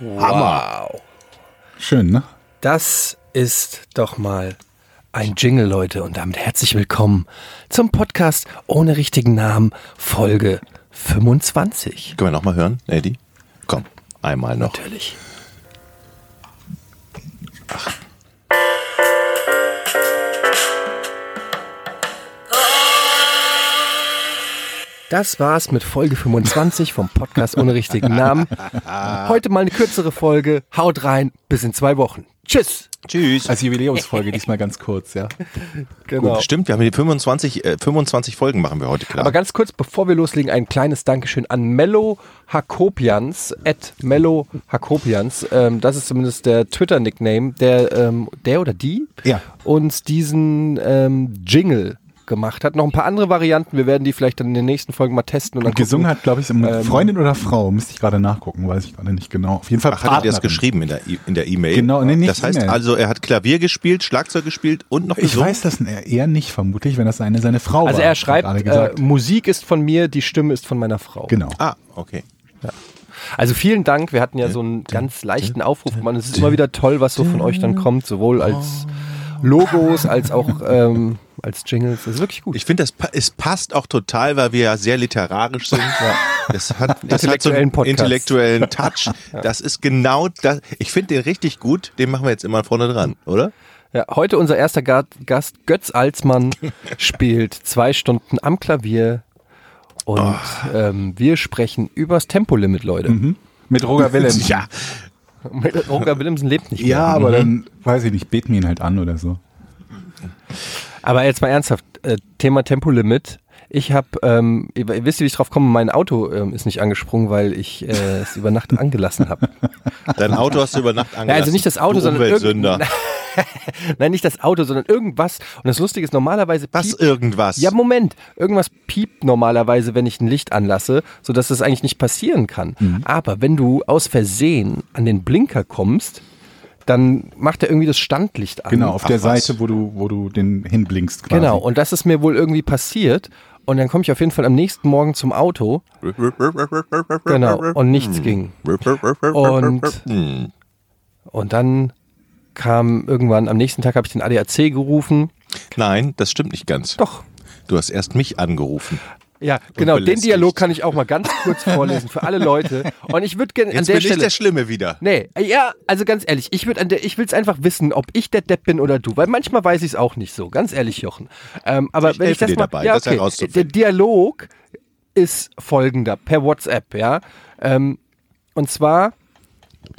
Wow. Schön, ne? Das ist doch mal ein Jingle, Leute. Und damit herzlich willkommen zum Podcast ohne richtigen Namen, Folge 25. Können wir nochmal hören, Eddie? Komm, einmal noch. Natürlich. Das war's mit Folge 25 vom Podcast ohne richtigen Namen. Heute mal eine kürzere Folge. Haut rein, bis in zwei Wochen. Tschüss. Tschüss. Als Jubiläumsfolge, diesmal ganz kurz, ja. Genau. Gut, stimmt, wir haben die 25, äh, 25 Folgen machen wir heute klar. Aber ganz kurz, bevor wir loslegen, ein kleines Dankeschön an Mello Hakopians, at Mello Hakopians. Ähm, das ist zumindest der Twitter-Nickname, der, ähm, der oder die Ja. uns diesen ähm, Jingle gemacht hat. Noch ein paar andere Varianten. Wir werden die vielleicht dann in den nächsten Folgen mal testen. Und, dann Und gesungen gucken. hat, glaube ich, eine Ähm, Freundin oder Frau, müsste ich gerade nachgucken, weiß ich gerade nicht genau. Auf jeden Fall Ach, hat er das geschrieben in der I- in der E-Mail? Genau, nee, nicht Das heißt E-Mail. also, er hat Klavier gespielt, Schlagzeug gespielt und noch Ich gesungen? weiß das eher nicht, vermutlich, wenn das seine, seine Frau Also war. er hat schreibt, gerade äh. Musik ist von mir, die Stimme ist von meiner Frau. genau. Ah, okay. Also vielen Dank. Wir hatten ja so einen ganz leichten Aufruf gemacht. Es ist immer wieder toll, was so von euch dann kommt, sowohl als Logos als auch ähm, als Jingles. Das ist wirklich gut. Ich finde, es passt auch total, weil wir ja sehr literarisch sind. Das hat, das hat so Intellektuellen einen Podcast. intellektuellen Touch. Das ist genau das. Ich finde den richtig gut. Den machen wir jetzt immer vorne dran, oder? Ja, heute unser erster Ga- Gast, Götz Alsmann, spielt zwei Stunden am Klavier und ähm, wir sprechen übers Tempolimit, Leute. Mit Roger Willemsen. Ja. Roger Willemsen lebt nicht mehr. Ja, aber dann, weiß ich nicht, beten wir ihn halt an oder so. Aber jetzt mal ernsthaft, äh, Thema Tempolimit. Ich habe, ähm, ihr, ihr wisst, wie ich drauf komme, mein Auto ähm, ist nicht angesprungen, weil ich äh, es über Nacht angelassen habe. Dein Auto hast du über Nacht angelassen. Ja, also nicht das Auto, du sondern Umweltsünder. Nein, nicht das Auto, sondern irgendwas. Und das Lustige ist, normalerweise Was piept- irgendwas? Ja, Moment. Irgendwas piept normalerweise, wenn ich ein Licht anlasse, sodass das eigentlich nicht passieren kann. Mhm. Aber wenn du aus Versehen an den Blinker kommst, dann macht er irgendwie das Standlicht an. Genau, auf Ach, der was. Seite, wo du, wo du den hinblinkst quasi. Genau, und das ist mir wohl irgendwie passiert. Und dann komme ich auf jeden Fall am nächsten Morgen zum Auto. Genau, und nichts ging. Und, Hm. und dann kam irgendwann, am nächsten Tag habe ich den ADAC gerufen. Nein, das stimmt nicht ganz. Doch. Du hast erst mich angerufen. Ja, genau, den. Dialog kann ich auch mal ganz kurz vorlesen für alle Leute. Und ich würde gerne an Jetzt der bin ich Stelle. der Schlimme wieder. Nee, ja, also ganz ehrlich, ich würde an der, ich will es einfach wissen, ob ich der Depp bin oder du, weil manchmal weiß ich es auch nicht so, ganz ehrlich, Jochen. Ähm, aber Ich wenn ich das dir mal, dabei, ja, das okay, herauszufinden. der Dialog ist folgender per WhatsApp, ja. Ähm, und zwar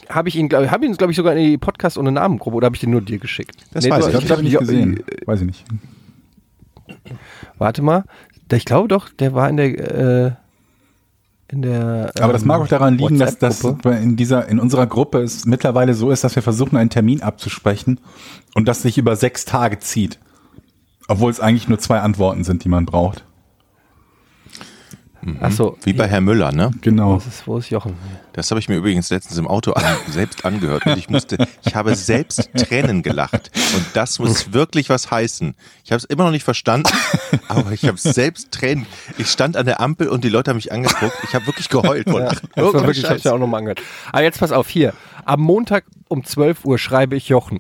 habe ich ihn, glaube habe ihn, glaube ich, sogar in die Podcast ohne Namengruppe oder habe ich den nur dir geschickt? Das weiß du- ich Ich habe ihn glaub, nicht gesehen. Weiß ich nicht. Warte mal, ich glaube doch, der war in der äh, in der. Aber das ähm, mag auch daran liegen, dass das in dieser, in unserer Gruppe es mittlerweile so ist, dass wir versuchen, einen Termin abzusprechen und das sich über sechs Tage zieht. Obwohl es eigentlich nur zwei Antworten sind, die man braucht. Achso, Wie bei Herr Müller, ne? Genau. das ist, wo ist Jochen? Das habe ich mir übrigens letztens im Auto an, selbst angehört und ich musste, ich habe selbst Tränen gelacht und das muss wirklich was heißen. Ich habe es immer noch nicht verstanden, aber ich habe selbst Tränen. Ich stand an der Ampel und die Leute haben mich angeguckt. Ich habe wirklich geheult. Lachen. Das Oh, war wirklich, ich Scheiße. hab's ja auch nochmal angehört. Aber jetzt pass auf, hier. Am Montag um 12 Uhr schreibe ich Jochen.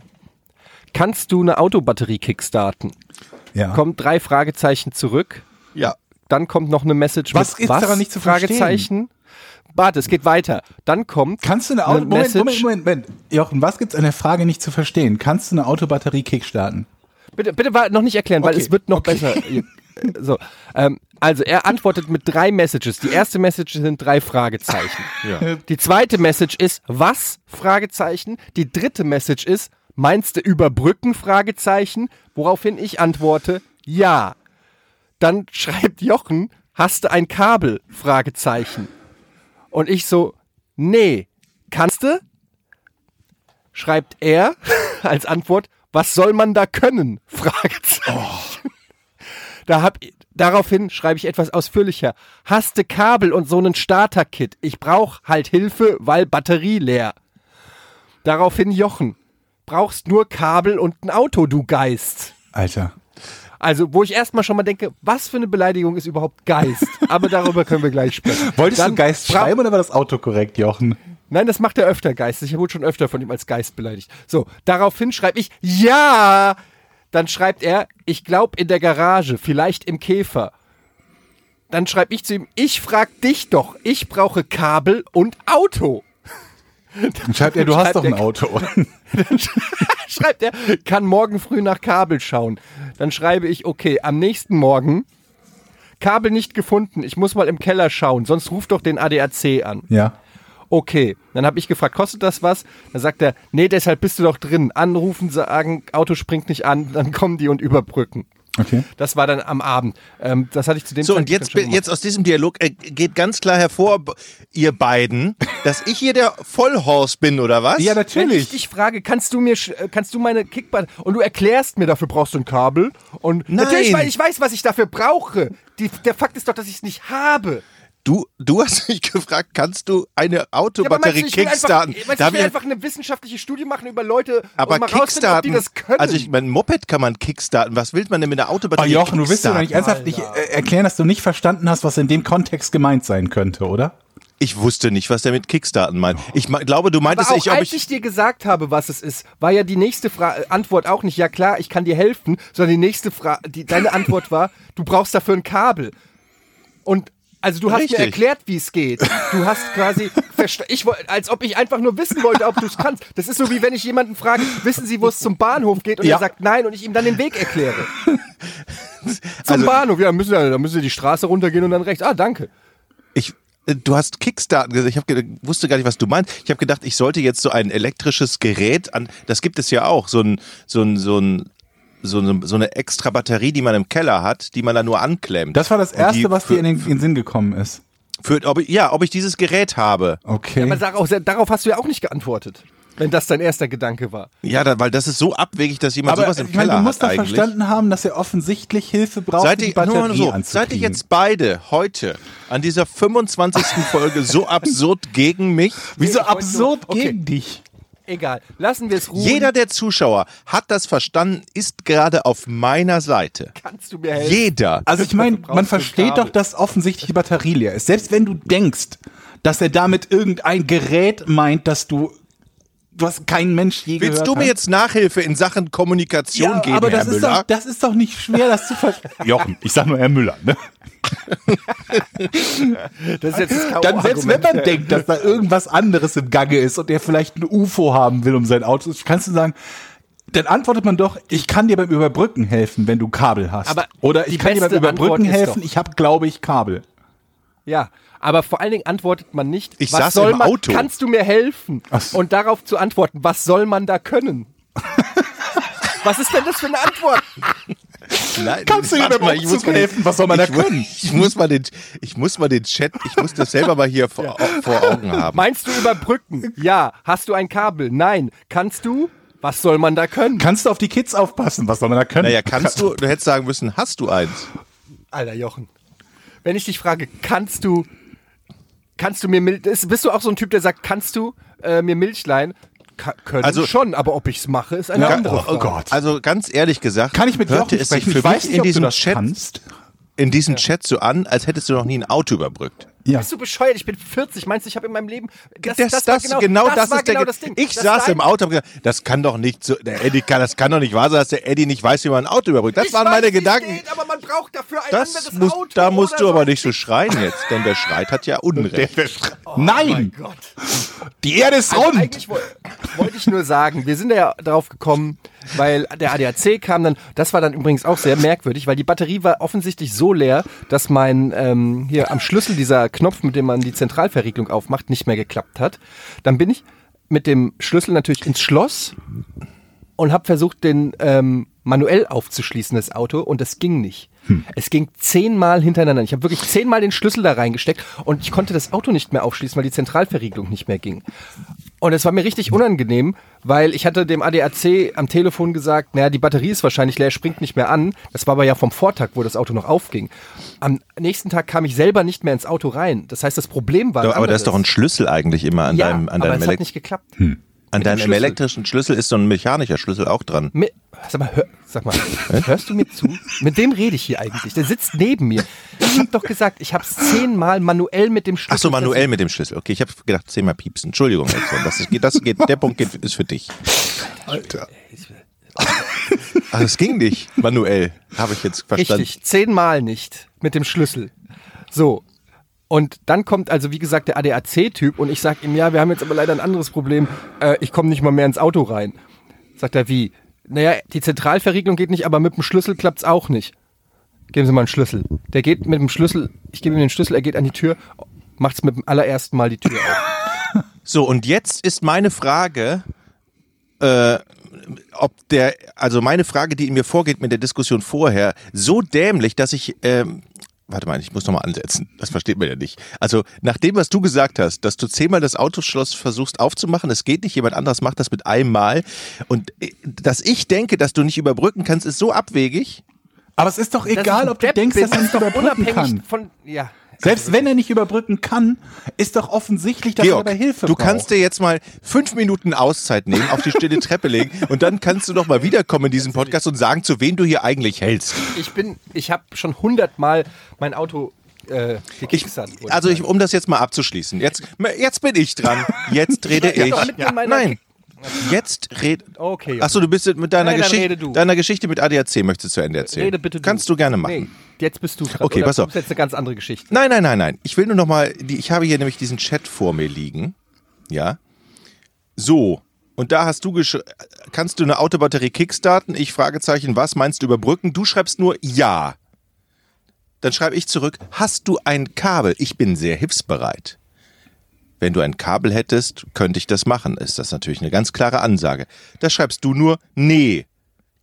Kannst du eine Autobatterie kickstarten? Ja. Kommt drei Fragezeichen zurück. ja. Dann kommt noch eine Message Was mit ist daran nicht zu verstehen? Fragezeichen. Warte, es geht weiter. Dann kommt Kannst du eine eine Auto Moment, Message. Moment, Moment, Moment. Jochen, was gibt's an der Frage nicht zu verstehen? Kannst du eine Autobatterie kickstarten? Bitte, bitte noch nicht erklären, weil Okay, es wird noch okay. besser. So, ähm, also er antwortet mit drei Messages. Die erste Message sind drei Fragezeichen. Ja. Die zweite Message ist was? Fragezeichen. Die dritte Message ist meinst du überbrücken? Fragezeichen. Woraufhin ich antworte ja. Dann schreibt Jochen hast du ein Kabel? Fragezeichen. Und ich so nee. Kannst du? Schreibt er als Antwort was soll man da können? Fragezeichen. Da hab, daraufhin schreibe ich etwas ausführlicher. Hast du Kabel und so einen Starter-Kit? Ich brauch halt Hilfe, weil Batterie leer. Daraufhin Jochen. Brauchst nur Kabel und ein Auto, du Geist. Alter. Also, wo ich erstmal schon mal denke, was für eine Beleidigung ist überhaupt Geist? Aber darüber können wir gleich sprechen. Wolltest Dann du Geist schreiben oder war das Auto korrekt, Jochen? Nein, das macht er öfter geistig. Ich wurde schon öfter von ihm als Geist beleidigt. So, daraufhin schreibe ich, ja. Dann schreibt er, ich glaube in der Garage, vielleicht im Käfer. Dann schreibe ich zu ihm, ich frag dich doch, ich brauche Kabel und Auto. Dann schreibt er, du hast schreibt doch ein Auto. Dann schreibt er, kann morgen früh nach Kabel schauen. Dann schreibe ich, okay, am nächsten Morgen, Kabel nicht gefunden, ich muss mal im Keller schauen, sonst ruf doch den ADAC an. ja. Okay, dann habe ich gefragt, kostet das was? Dann sagt er, nee, deshalb bist du doch drin. Anrufen, sagen, Auto springt nicht an, dann kommen die und überbrücken. Okay. Das war dann am Abend. Ähm, das hatte ich zu dem So, und jetzt, jetzt aus diesem Dialog äh, geht ganz klar hervor, ihr beiden, dass ich hier der Vollhorst bin, oder was? Ja, Wenn ich natürlich. dich frage, kannst du mir, äh, kannst du meine Kickball und du erklärst mir, dafür brauchst du ein Kabel und Nein. natürlich, weil ich weiß, was ich dafür brauche. Die, der Fakt ist doch, dass ich es nicht habe. Du, du hast mich gefragt, kannst du eine Ja, aber Autobatterie du, will kickstarten? Einfach, meinst ich will ich- einfach eine wissenschaftliche Studie machen über Leute aber und mal rausfinden, ob die kickstarten, das können. also ich mein Moped kann man kickstarten. Was will man denn mit einer Oh Autobatterie Jochen, du willst doch kickstarten? nicht ernsthaft nicht äh, erklären, dass du nicht verstanden hast, was in dem Kontext gemeint sein könnte, oder? Ich wusste nicht, was der mit Kickstarten meint. Ich me- glaube, du Aber meintest, auch ich, ob als ich, ich dir gesagt habe, was es ist, war ja die nächste Fra Antwort auch nicht, ja klar, ich kann dir helfen, sondern die nächste Frage, deine Antwort war, du brauchst dafür ein Kabel. Und also du hast Richtig. mir erklärt, wie es geht. Du hast quasi, ich, als ob ich einfach nur wissen wollte, ob du es kannst. Das ist so wie wenn ich jemanden frage, wissen Sie, wo es zum Bahnhof geht? Und Ja. er sagt nein und ich ihm dann den Weg erkläre. zum Also- Bahnhof, ja, dann müssen, dann müssen Sie die Straße runtergehen und dann rechts. Ah, danke. ich, äh, du hast Kickstarten gesagt. Ich hab, wusste gar nicht, was du meinst. Ich habe gedacht, ich sollte jetzt so ein elektrisches Gerät an, das gibt es ja auch, so ein, so ein, so ein, so eine, so eine extra Batterie, die man im Keller hat, die man dann nur anklemmt. Das war das Erste, die was für, dir in den, in den Sinn gekommen ist. für, ob ich, Ja, ob ich dieses Gerät habe. Okay. Aber darauf, darauf hast du ja auch nicht geantwortet, wenn das dein erster Gedanke war. Ja, da, weil das ist so abwegig, dass jemand Aber sowas im ich meine, Keller du musst hat doch verstanden haben, dass er offensichtlich Hilfe braucht, Seid die ihr, nur mal Batterie so, seid ihr jetzt beide heute an dieser 25. Folge so absurd gegen mich? Wieso absurd okay. gegen dich? Egal, lassen wir es ruhen. Jeder der Zuschauer hat das verstanden, ist gerade auf meiner Seite. Kannst du mir helfen? Jeder. Also ich meine, man du versteht doch, dass offensichtlich die Batterie leer ist. Selbst wenn du denkst, dass er damit irgendein Gerät meint, dass du, was kein Mensch je Willst du mir hat. jetzt Nachhilfe in Sachen Kommunikation ja, geben, aber Herr das ist, Müller? doch, das ist doch nicht schwer, das zu verstehen. Jochen, ich sag nur Herr Müller. Ne? Das ist jetzt das Dann selbst wenn man denkt, dass da irgendwas anderes im Gange ist und er vielleicht ein UFO haben will um sein Auto, kannst du sagen, dann antwortet man doch, ich kann dir beim Überbrücken helfen, wenn du Kabel hast. Aber Oder ich kann dir beim Überbrücken helfen, ich habe, glaube ich, Kabel. Ja, aber vor allen Dingen antwortet man nicht, Ich was saß soll im man, Auto. kannst du mir helfen? Ach so. Und darauf zu antworten, was soll man da können? was ist denn das für eine Antwort? Nein, Kannst du beim mal, ich muss Umzug mal den- helfen? Was soll man da können? Ich muss mal den, ich muss mal den Chat, ich muss das selber mal hier vor, vor Augen haben. Meinst du überbrücken? Ja. Hast du ein Kabel? Nein. Kannst du? Was soll man da können? Kannst du auf die Kids aufpassen? Was soll man da können? Naja, kannst du, du hättest sagen müssen, hast du eins? Alter Jochen. Wenn ich dich frage, kannst du, kannst du mir bist du auch so ein Typ, der sagt, kannst du äh, mir Milch leihen? Ka können Also- schon, aber ob ich's mache, ist eine Ja, andere oh Frage. Gott. Also ganz ehrlich gesagt, Kann ich mit hörte es sich sprechen? für Ich weiß mich nicht, in diesem Chat, kannst. in diesem Chat so an, als hättest du noch nie ein Auto überbrückt. Ja. Bist du bescheuert? Ich bin 40. Meinst du, ich habe in meinem Leben. Das, Das, das, das, war genau, das, das ist der genau Ge- das Ding. Ich Das saß im Auto und gesagt, das kann doch nicht so, der Eddie kann, das kann doch nicht wahr sein, dass der Eddie nicht weiß, wie man ein Auto überbrückt. Das Ich waren weiß, meine Gedanken. Geht, aber man braucht dafür ein Das anderes muss, Auto. da musst du aber nicht so schreien jetzt, denn wer schreit, hat ja Unrecht. Nein! Gott. Die Erde ist Also rund! eigentlich woll- wollte ich nur sagen, wir sind ja darauf gekommen, weil der ADAC kam dann, das war dann übrigens auch sehr merkwürdig, weil die Batterie war offensichtlich so leer, dass mein, ähm, hier am Schlüssel dieser Knopf, mit dem man die Zentralverriegelung aufmacht, nicht mehr geklappt hat. Dann bin ich mit dem Schlüssel natürlich ins Schloss und habe versucht, den ähm, manuell aufzuschließen, das Auto, und das ging nicht. Es ging zehnmal hintereinander. Ich habe wirklich zehnmal den Schlüssel da reingesteckt und ich konnte das Auto nicht mehr aufschließen, weil die Zentralverriegelung nicht mehr ging. Und es war mir richtig unangenehm, weil ich hatte dem ADAC am Telefon gesagt, naja, die Batterie ist wahrscheinlich leer, springt nicht mehr an. Das war aber ja vom Vortag, wo das Auto noch aufging. Am nächsten Tag kam ich selber nicht mehr ins Auto rein. Das heißt, das Problem war. ein aber da ist doch ein Schlüssel eigentlich immer an ja, deinem, an aber deinem es hat Elekt nicht geklappt. An Mit deinem Schlüssel. elektrischen Schlüssel ist so ein mechanischer Schlüssel auch dran. Mi- Sag mal, hör, sag mal, hörst du mir zu? Mit wem rede ich hier eigentlich? Der sitzt neben mir. Ich hab doch gesagt, ich hab's zehnmal manuell mit dem Schlüssel. Ach so, manuell mit dem Schlüssel. Okay, ich habe gedacht, zehnmal piepsen. Entschuldigung, das ist, das geht, der Punkt geht, ist für dich. Alter. Ach, das ging nicht. Manuell, habe ich jetzt verstanden. Richtig, zehnmal nicht mit dem Schlüssel. So. Und dann kommt also, wie gesagt, der ADAC-Typ und ich sag ihm, ja, wir haben jetzt aber leider ein anderes Problem. Äh, ich komme nicht mal mehr ins Auto rein. Sagt er, wie? Naja, die Zentralverriegelung geht nicht, aber mit dem Schlüssel klappt's auch nicht. Geben Sie mal einen Schlüssel. Der geht mit dem Schlüssel, ich gebe ihm den Schlüssel, er geht an die Tür, macht's mit dem allerersten Mal die Tür auf. So, und jetzt ist meine Frage, äh, ob der, also meine Frage, die in mir vorgeht mit der Diskussion vorher, so dämlich, dass ich, ähm, warte mal, ich muss nochmal ansetzen. Das versteht man ja nicht. Also, nach dem, was du gesagt hast, dass du zehnmal das Autoschloss versuchst aufzumachen, es geht nicht, jemand anderes macht das mit einem Mal. Und äh, dass ich denke, dass du nicht überbrücken kannst, ist so abwegig. Aber es ist doch egal, ob du denkst, dass nicht ist doch überbrücken unabhängig kann. Von, ja. Selbst wenn er nicht überbrücken kann, ist doch offensichtlich, dass Georg, er dabei Hilfe du braucht. kannst dir jetzt mal fünf Minuten Auszeit nehmen, auf die stille Treppe legen und dann kannst du doch mal wiederkommen in diesen Podcast und sagen, zu wem du hier eigentlich hältst. Ich bin, ich habe schon hundertmal mein Auto äh, Ich, also ich um das jetzt mal abzuschließen. Jetzt, jetzt bin ich dran. Jetzt rede Ja, ich. meiner Nein. Jetzt red. Okay. Achso, du bist mit deiner, Nein, Geschichte, deiner Geschichte mit ADAC möchtest du zu Ende erzählen. Rede bitte du. Kannst du gerne machen. Nee, jetzt bist du dran. Okay, pass auf. Das ist jetzt eine ganz andere Geschichte. Nein, nein, nein, nein. Ich will nur noch mal, die, ich habe hier nämlich diesen Chat vor mir liegen. Ja. So. Und da hast du gesch kannst du eine Autobatterie kickstarten? Ich Fragezeichen, was meinst du überbrücken? Du schreibst nur ja. Dann schreibe ich zurück, hast du ein Kabel? Ich bin sehr hilfsbereit. Wenn du ein Kabel hättest, könnte ich das machen. Ist das natürlich eine ganz klare Ansage. Da schreibst du nur nee.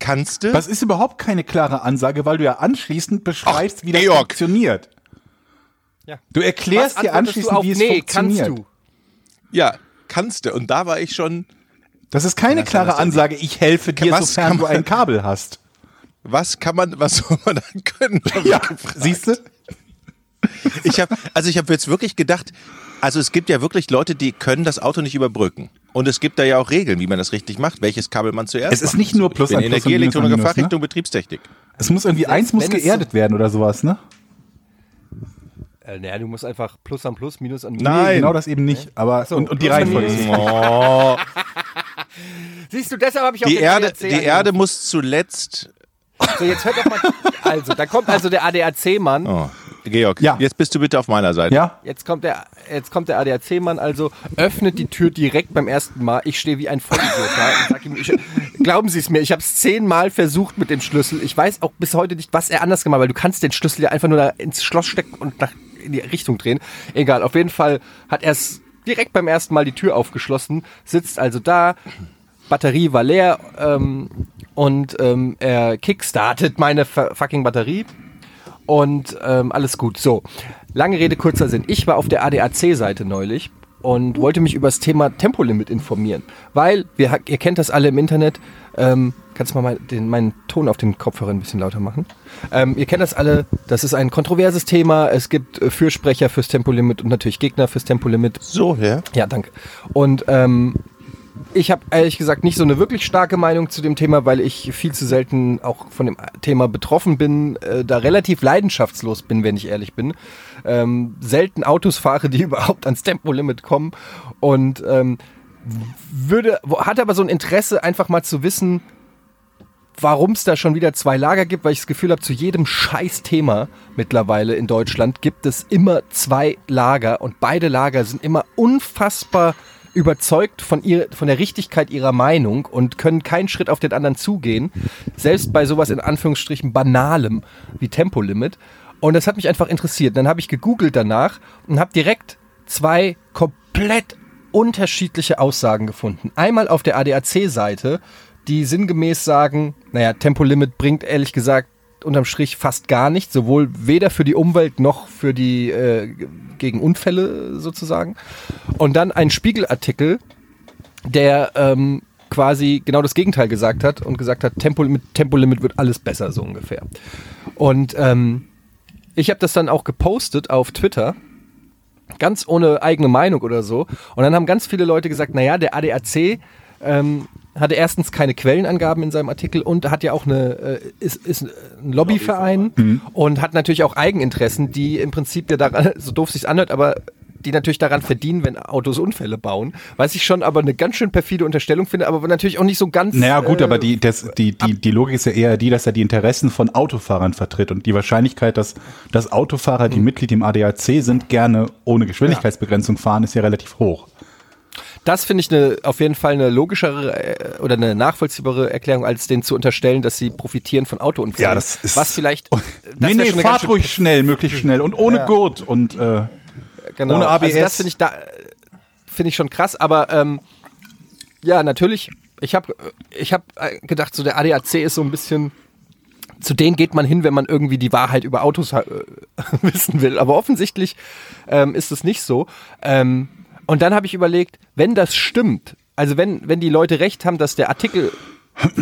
Kannst du? Das ist überhaupt keine klare Ansage, weil du ja anschließend beschreibst, Ach, wie das Georg. funktioniert. Ja. Du erklärst dir anschließend, wie es nee, funktioniert. kannst du. Ja, kannst du. Und da war ich schon, Das ist keine klare? Ansage, ich helfe dir, Was sofern kann du man- ein Kabel hast. was kann man, was soll man dann können? Ja, siehst du? Ich habe, also ich habe jetzt wirklich gedacht, also es gibt ja wirklich Leute, die können das Auto nicht überbrücken. Und es gibt da ja auch Regeln, wie man das richtig macht, welches Kabel man zuerst Es ist nicht nur Plus ein Plus und Energie, Minus Minus, ne? Fachrichtung, Betriebstechnik. Es muss irgendwie, eins muss geerdet werden oder sowas, ne? Äh, naja, du musst einfach Plus an Plus, Minus an Minus. Nee, genau das eben nicht. Aber so, und, und die Reihenfolge ist Minus. nicht. Oh, Siehst du, deshalb habe ich auch die den Erde, ADAC die angerufen. Erde muss zuletzt. So, jetzt hört doch mal. Also, da kommt also der ADAC-Mann. Oh, Georg, Ja. jetzt bist du bitte auf meiner Seite. Ja? Jetzt kommt der, jetzt kommt der ADAC-Mann, also öffnet die Tür direkt beim ersten Mal. Ich stehe wie ein Vollidiot da und sag ihm, ich, glauben Sie es mir, ich habe es zehnmal versucht mit dem Schlüssel. Ich weiß auch bis heute nicht, was er anders gemacht hat, weil du kannst den Schlüssel ja einfach nur da ins Schloss stecken und nach, in die Richtung drehen. Egal, auf jeden Fall hat er es direkt beim ersten Mal die Tür aufgeschlossen, sitzt also da, Batterie war leer ähm, und ähm, er kickstartet meine fu- fucking Batterie und ähm, alles gut. So, lange Rede, kurzer Sinn. Ich war auf der ADAC-Seite neulich und wollte mich über das Thema Tempolimit informieren, weil wir, ihr kennt das alle im Internet. Ähm, kannst du mal den, meinen Ton auf den Kopfhörer ein bisschen lauter machen? Ähm, ihr kennt das alle. Das ist ein kontroverses Thema. Es gibt äh, Fürsprecher fürs Tempolimit und natürlich Gegner fürs Tempolimit. So, ja. Ja, danke. Und ähm, ich habe ehrlich gesagt nicht so eine wirklich starke Meinung zu dem Thema, weil ich viel zu selten auch von dem Thema betroffen bin, äh, da relativ leidenschaftslos bin, wenn ich ehrlich bin. Ähm, selten Autos fahre, die überhaupt ans Tempolimit kommen und ähm, würde, hatte aber so ein Interesse, einfach mal zu wissen, warum es da schon wieder zwei Lager gibt, weil ich das Gefühl habe, zu jedem Scheiß-Thema mittlerweile in Deutschland gibt es immer zwei Lager und beide Lager sind immer unfassbar überzeugt von, ihr, von der Richtigkeit ihrer Meinung und können keinen Schritt auf den anderen zugehen, selbst bei sowas in Anführungsstrichen banalem wie Tempolimit. Und das hat mich einfach interessiert. Dann habe ich gegoogelt danach und habe direkt zwei komplett unterschiedliche Aussagen gefunden. Einmal auf der ADAC-Seite, die sinngemäß sagen, naja, Tempolimit bringt ehrlich gesagt unterm Strich fast gar nichts, sowohl weder für die Umwelt noch für die äh, gegen Unfälle sozusagen. Und dann ein Spiegelartikel, der ähm, quasi genau das Gegenteil gesagt hat und gesagt hat, Tempolimit, Tempolimit wird alles besser, so ungefähr. Und ähm, ich habe das dann auch gepostet auf Twitter ganz ohne eigene Meinung oder so. Und dann haben ganz viele Leute gesagt, naja, der ADAC ähm, hatte erstens keine Quellenangaben in seinem Artikel und hat ja auch eine, äh, ist, ist ein Lobbyverein Mhm. und hat natürlich auch Eigeninteressen, die im Prinzip ja daran, so doof sich's anhört, aber die natürlich daran verdienen, wenn Autos Unfälle bauen. Was ich schon aber eine ganz schön perfide Unterstellung finde, aber natürlich auch nicht so ganz. Naja, gut, äh, aber die, das, die, die, die Logik ist ja eher die, dass er die Interessen von Autofahrern vertritt und die Wahrscheinlichkeit, dass, dass Autofahrer, die Mitglied im ADAC sind, gerne ohne Geschwindigkeitsbegrenzung fahren, ist ja relativ hoch. Das finde ich eine, auf jeden Fall eine logischere äh, oder eine nachvollziehbare Erklärung, als denen zu unterstellen, dass sie profitieren von Autounfällen. Ja, das ist- Was vielleicht. nee, wär nee, eine fahrt ruhig schnell, möglichst schnell und ohne Gurt und äh, Genau. Ohne ABS. Also das finde ich da finde ich schon krass, aber ähm, ja, natürlich. Ich habe ich habe gedacht, so der ADAC ist so ein bisschen zu denen geht man hin, wenn man irgendwie die Wahrheit über Autos äh, wissen will. Aber offensichtlich ähm, ist es nicht so. Ähm, und dann habe ich überlegt, wenn das stimmt, also wenn, wenn die Leute recht haben, dass der Artikel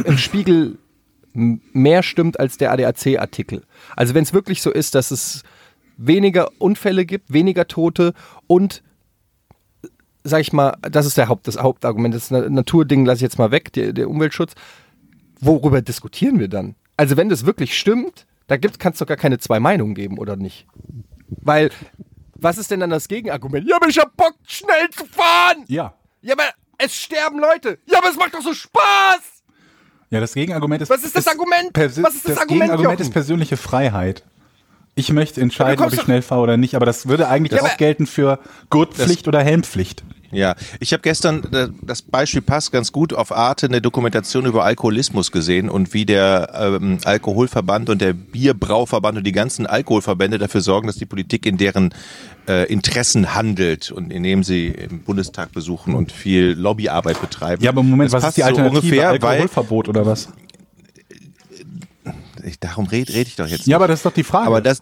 im Spiegel mehr stimmt als der ADAC-Artikel. Also wenn es wirklich so ist, dass es weniger Unfälle gibt, weniger Tote und sag ich mal, das ist der Haupt, das Hauptargument. Das Na- Naturding lasse ich jetzt mal weg, der, der Umweltschutz. Worüber diskutieren wir dann? Also wenn das wirklich stimmt, da gibt kann es doch gar keine zwei Meinungen geben, oder nicht? Weil, was ist denn dann das Gegenargument? Ja, aber ich hab Bock, schnell zu fahren! ja. Ja, aber es sterben Leute! Ja, aber es macht doch so Spaß! Ja, das Gegenargument ist. Was ist das Argument? persi- Was ist das das Argument, Gegenargument Jochen? ist persönliche Freiheit. Ich möchte entscheiden, ob ich schnell fahre oder nicht, aber das würde eigentlich Ja, auch gelten für Gurtpflicht oder Helmpflicht. Ja, ich habe gestern, äh, das Beispiel passt ganz gut, auf Arte eine Dokumentation über Alkoholismus gesehen und wie der ähm, Alkoholverband und der Bierbrauverband und die ganzen Alkoholverbände dafür sorgen, dass die Politik in deren äh, Interessen handelt und indem sie im Bundestag besuchen und viel Lobbyarbeit betreiben. Ja, aber im Moment, Das was ist die so Alternative? ungefähr, weil Alkoholverbot oder was? ich, darum rede red ich doch jetzt. Ja, nicht. aber das ist doch die Frage. Aber das,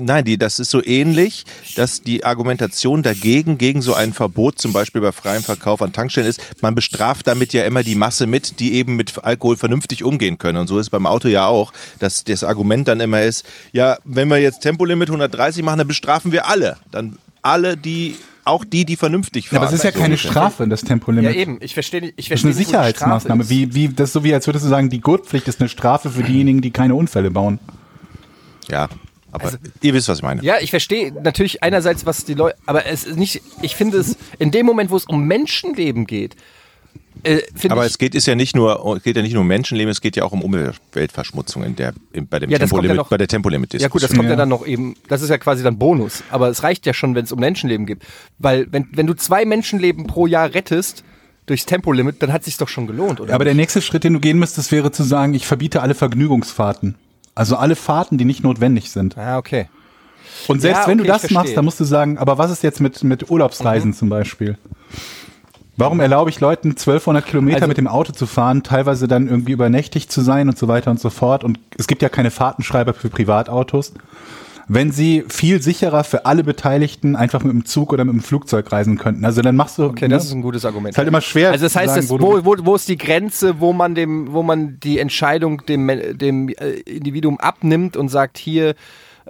nein, die, das ist so ähnlich, dass die Argumentation dagegen, gegen so ein Verbot zum Beispiel bei freiem Verkauf an Tankstellen ist, man bestraft damit ja immer die Masse mit, die eben mit Alkohol vernünftig umgehen können. Und so ist es beim Auto ja auch, dass das Argument dann immer ist, ja, wenn wir jetzt Tempolimit 130 machen, dann bestrafen wir alle. Dann alle, die, auch die, die vernünftig ja, fahren. aber es ist ja So keine ungefähr. Strafe, das Ja, Tempolimit. eben. Ich verstehe nicht. Ich Das ist eine verstehe Sicherheitsmaßnahme. ist. Wie, wie, das ist so wie, als würdest du sagen, die Gurtpflicht ist eine Strafe für diejenigen, die keine Unfälle bauen. Ja, aber ihr wisst, was ich meine. Ja, ich verstehe natürlich einerseits, was die Leute, aber es ist nicht, ich finde es, in dem Moment, wo es um Menschenleben geht, äh, finde Aber ich, es geht ist ja nicht nur es geht ja nicht nur um Menschenleben, es geht ja auch um Umweltverschmutzung in der in, bei dem Ja, kommt ja Tempolimit noch- bei der Tempolimit ja gut, das kommt ja. Ja. dann noch eben, das ist ja quasi dann Bonus, aber es reicht ja schon, wenn es um Menschenleben geht, weil wenn, wenn du zwei Menschenleben pro Jahr rettest, durchs Tempolimit, dann hat sich's doch schon gelohnt, oder? Aber der nächste Schritt, den du gehen müsstest, wäre zu sagen, ich verbiete alle Vergnügungsfahrten. Also alle Fahrten, die nicht notwendig sind. Ah, okay. Und selbst Ja, wenn du okay, ich das machst, dann musst du sagen, aber was ist jetzt mit, mit Urlaubsreisen zum Beispiel? Warum erlaube ich Leuten 1200 Kilometer Also- mit dem Auto zu fahren, teilweise dann irgendwie übernächtig zu sein und so weiter und so fort? Und es gibt ja keine Fahrtenschreiber für Privatautos. Wenn sie viel sicherer für alle Beteiligten einfach mit dem Zug oder mit dem Flugzeug reisen könnten. Also dann machst du. Okay, das ist ein gutes Argument. Ist halt immer schwer. Also das zu heißt, sagen, das, wo du- wo, wo, wo ist die Grenze, wo man dem, wo man die Entscheidung dem, dem äh, Individuum abnimmt und sagt, hier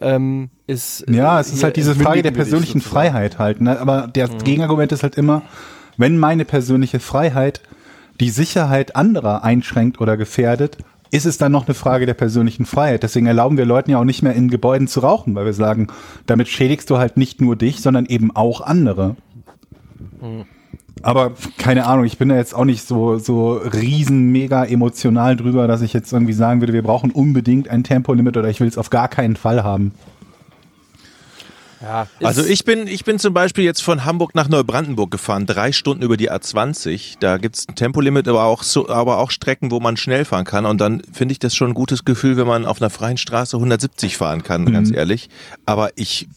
ähm, ist Ja, es ist halt diese Frage der persönlichen sozusagen. Freiheit halt. Ne? Aber der Gegenargument ist halt immer, wenn meine persönliche Freiheit die Sicherheit anderer einschränkt oder gefährdet, ist es dann noch eine Frage der persönlichen Freiheit. Deswegen erlauben wir Leuten ja auch nicht mehr in Gebäuden zu rauchen, weil wir sagen, damit schädigst du halt nicht nur dich, sondern eben auch andere. Aber keine Ahnung, ich bin da jetzt auch nicht so, so riesen mega emotional drüber, dass ich jetzt irgendwie sagen würde, wir brauchen unbedingt ein Tempolimit oder ich will es auf gar keinen Fall haben. Ja, Also ich bin, ich bin zum Beispiel jetzt von Hamburg nach Neubrandenburg gefahren, drei Stunden über die A20. Da gibt's ein Tempolimit, aber auch so, aber auch Strecken, wo man schnell fahren kann. Und dann finde ich das schon ein gutes Gefühl, wenn man auf einer freien Straße 170 fahren kann, ganz ehrlich. Aber ich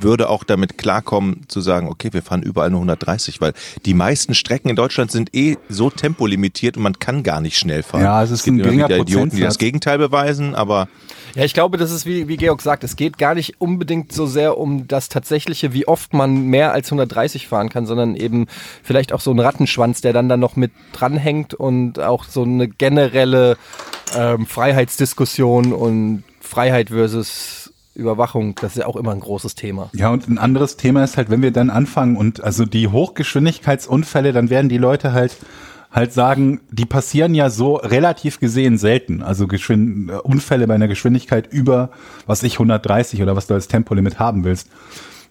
würde auch damit klarkommen zu sagen, okay, wir fahren überall nur 130, weil die meisten Strecken in Deutschland sind eh so tempolimitiert und man kann gar nicht schnell fahren. Ja, es ist gibt ein immer geringer wieder Idioten, die das. Gegenteil beweisen, aber Ja, ich glaube, das ist wie, wie Georg sagt, es geht gar nicht unbedingt so sehr um das tatsächliche, wie oft man mehr als 130 fahren kann, sondern eben vielleicht auch so ein Rattenschwanz, der dann dann noch mit dranhängt und auch so eine generelle ähm, Freiheitsdiskussion und Freiheit versus Überwachung, das ist ja auch immer ein großes Thema. Ja, und ein anderes Thema ist halt, wenn wir dann anfangen und also die Hochgeschwindigkeitsunfälle, dann werden die Leute halt halt sagen, die passieren ja so relativ gesehen selten. Also Geschwind äh, Unfälle bei einer Geschwindigkeit über, was ich, 130 oder was du als Tempolimit haben willst.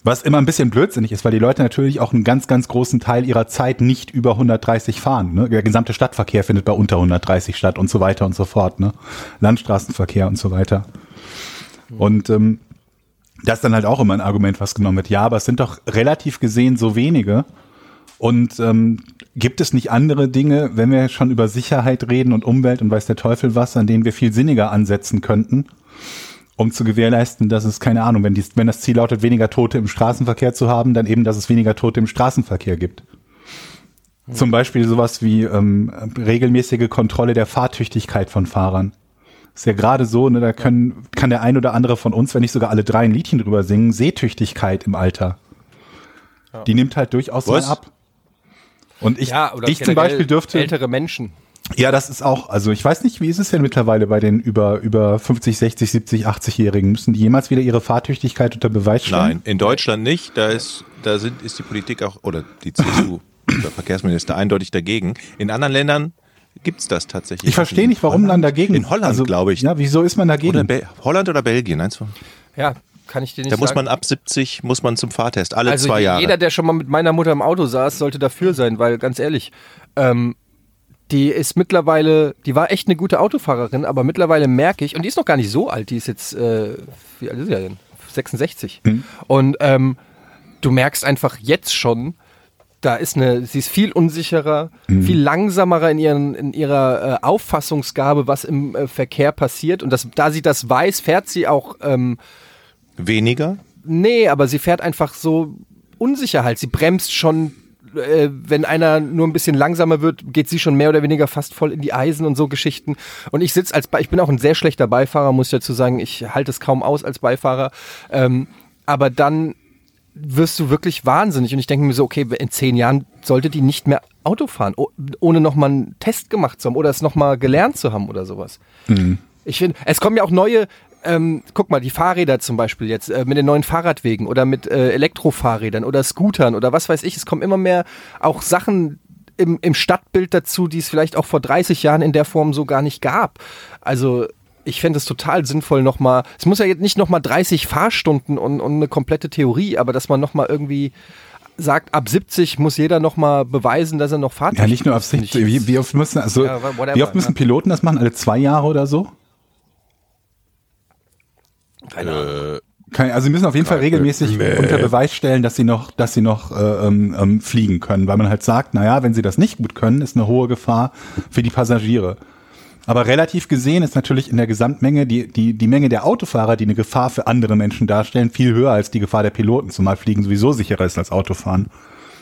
Was immer ein bisschen blödsinnig ist, weil die Leute natürlich auch einen ganz, ganz großen Teil ihrer Zeit nicht über 130 fahren. Ne? Der gesamte Stadtverkehr findet bei unter 130 statt und so weiter und so fort. Ne? Landstraßenverkehr und so weiter. Und ähm, das ist dann halt auch immer ein Argument, was genommen wird. Ja, aber es sind doch relativ gesehen so wenige. Und ähm, gibt es nicht andere Dinge, wenn wir schon über Sicherheit reden und Umwelt und weiß der Teufel was, an denen wir viel sinniger ansetzen könnten, um zu gewährleisten, dass es, keine Ahnung, wenn, die, wenn das Ziel lautet, weniger Tote im Straßenverkehr zu haben, dann eben, dass es weniger Tote im Straßenverkehr gibt. Zum Beispiel sowas wie ähm, regelmäßige Kontrolle der Fahrtüchtigkeit von Fahrern. Ist ja gerade so, ne, da können, kann der ein oder andere von uns, wenn nicht sogar alle drei ein Liedchen drüber singen, Sehtüchtigkeit im Alter. Die nimmt halt durchaus mal Was? ab. Und ich, ja, oder ich zum Beispiel dürfte. ältere Menschen. Ja, das ist auch, also ich weiß nicht, wie ist es denn mittlerweile bei den über, über 50, 60, 70, 80-Jährigen? Müssen die jemals wieder ihre Fahrtüchtigkeit unter Beweis stellen? Nein, in Deutschland nicht. Da ist, da sind, ist die Politik auch, oder die CSU, der Verkehrsminister eindeutig dagegen. In anderen Ländern gibt's das tatsächlich. Ich verstehe nicht, warum dann dagegen. In Holland, also, glaube ich. Ja, wieso ist man dagegen? Oder Holland oder Belgien, eins von. Ja, kann ich dir nicht Da muss sagen. man ab 70 muss man zum Fahrtest alle also zwei Jahre. jeder, der schon mal mit meiner Mutter im Auto saß, sollte dafür sein, weil ganz ehrlich, ähm, die ist mittlerweile, die war echt eine gute Autofahrerin, aber mittlerweile merke ich, und die ist noch gar nicht so alt, die ist jetzt, äh, wie alt ist sie denn? 66. Und ähm, du merkst einfach jetzt schon, da ist eine, sie ist viel unsicherer, viel langsamerer in, ihren, in ihrer äh, Auffassungsgabe, was im äh, Verkehr passiert. Und das, da sie das weiß, fährt sie auch ähm, Weniger? Nee, aber sie fährt einfach so unsicher halt. Sie bremst schon, äh, wenn einer nur ein bisschen langsamer wird, geht sie schon mehr oder weniger fast voll in die Eisen und so Geschichten. Und ich sitze als, ich bin auch ein sehr schlechter Beifahrer, muss ich dazu sagen. Ich halte es kaum aus als Beifahrer. Ähm, aber dann wirst du wirklich wahnsinnig. Und ich denke mir so, okay, in zehn Jahren sollte die nicht mehr Auto fahren, oh, ohne nochmal einen Test gemacht zu haben oder es nochmal gelernt zu haben oder sowas. Ich finde, es kommen ja auch neue, ähm, guck mal, die Fahrräder zum Beispiel jetzt äh, mit den neuen Fahrradwegen oder mit äh, Elektrofahrrädern oder Scootern oder was weiß ich. Es kommen immer mehr auch Sachen im, im Stadtbild dazu, die es vielleicht auch vor 30 Jahren in der Form so gar nicht gab. Also ich fände es total sinnvoll nochmal, es muss ja jetzt nicht nochmal 30 Fahrstunden und, und eine komplette Theorie, aber dass man nochmal irgendwie sagt, ab 70 muss jeder nochmal beweisen, dass er noch fahrtüchtig Ja, nicht nur Sicht. ich. Wie, wie oft müssen, also, Ja, whatever, wie oft müssen ja. Piloten das machen? Alle zwei Jahre oder so? Äh, Kein- Also sie müssen auf jeden Fall regelmäßig unter Beweis stellen, dass sie noch, dass sie noch äh, ähm, ähm, fliegen können, weil man halt sagt, naja, wenn sie das nicht gut können, ist eine hohe Gefahr für die Passagiere. Aber relativ gesehen ist natürlich in der Gesamtmenge die, die, die Menge der Autofahrer, die eine Gefahr für andere Menschen darstellen, viel höher als die Gefahr der Piloten, zumal Fliegen sowieso sicherer ist als Autofahren.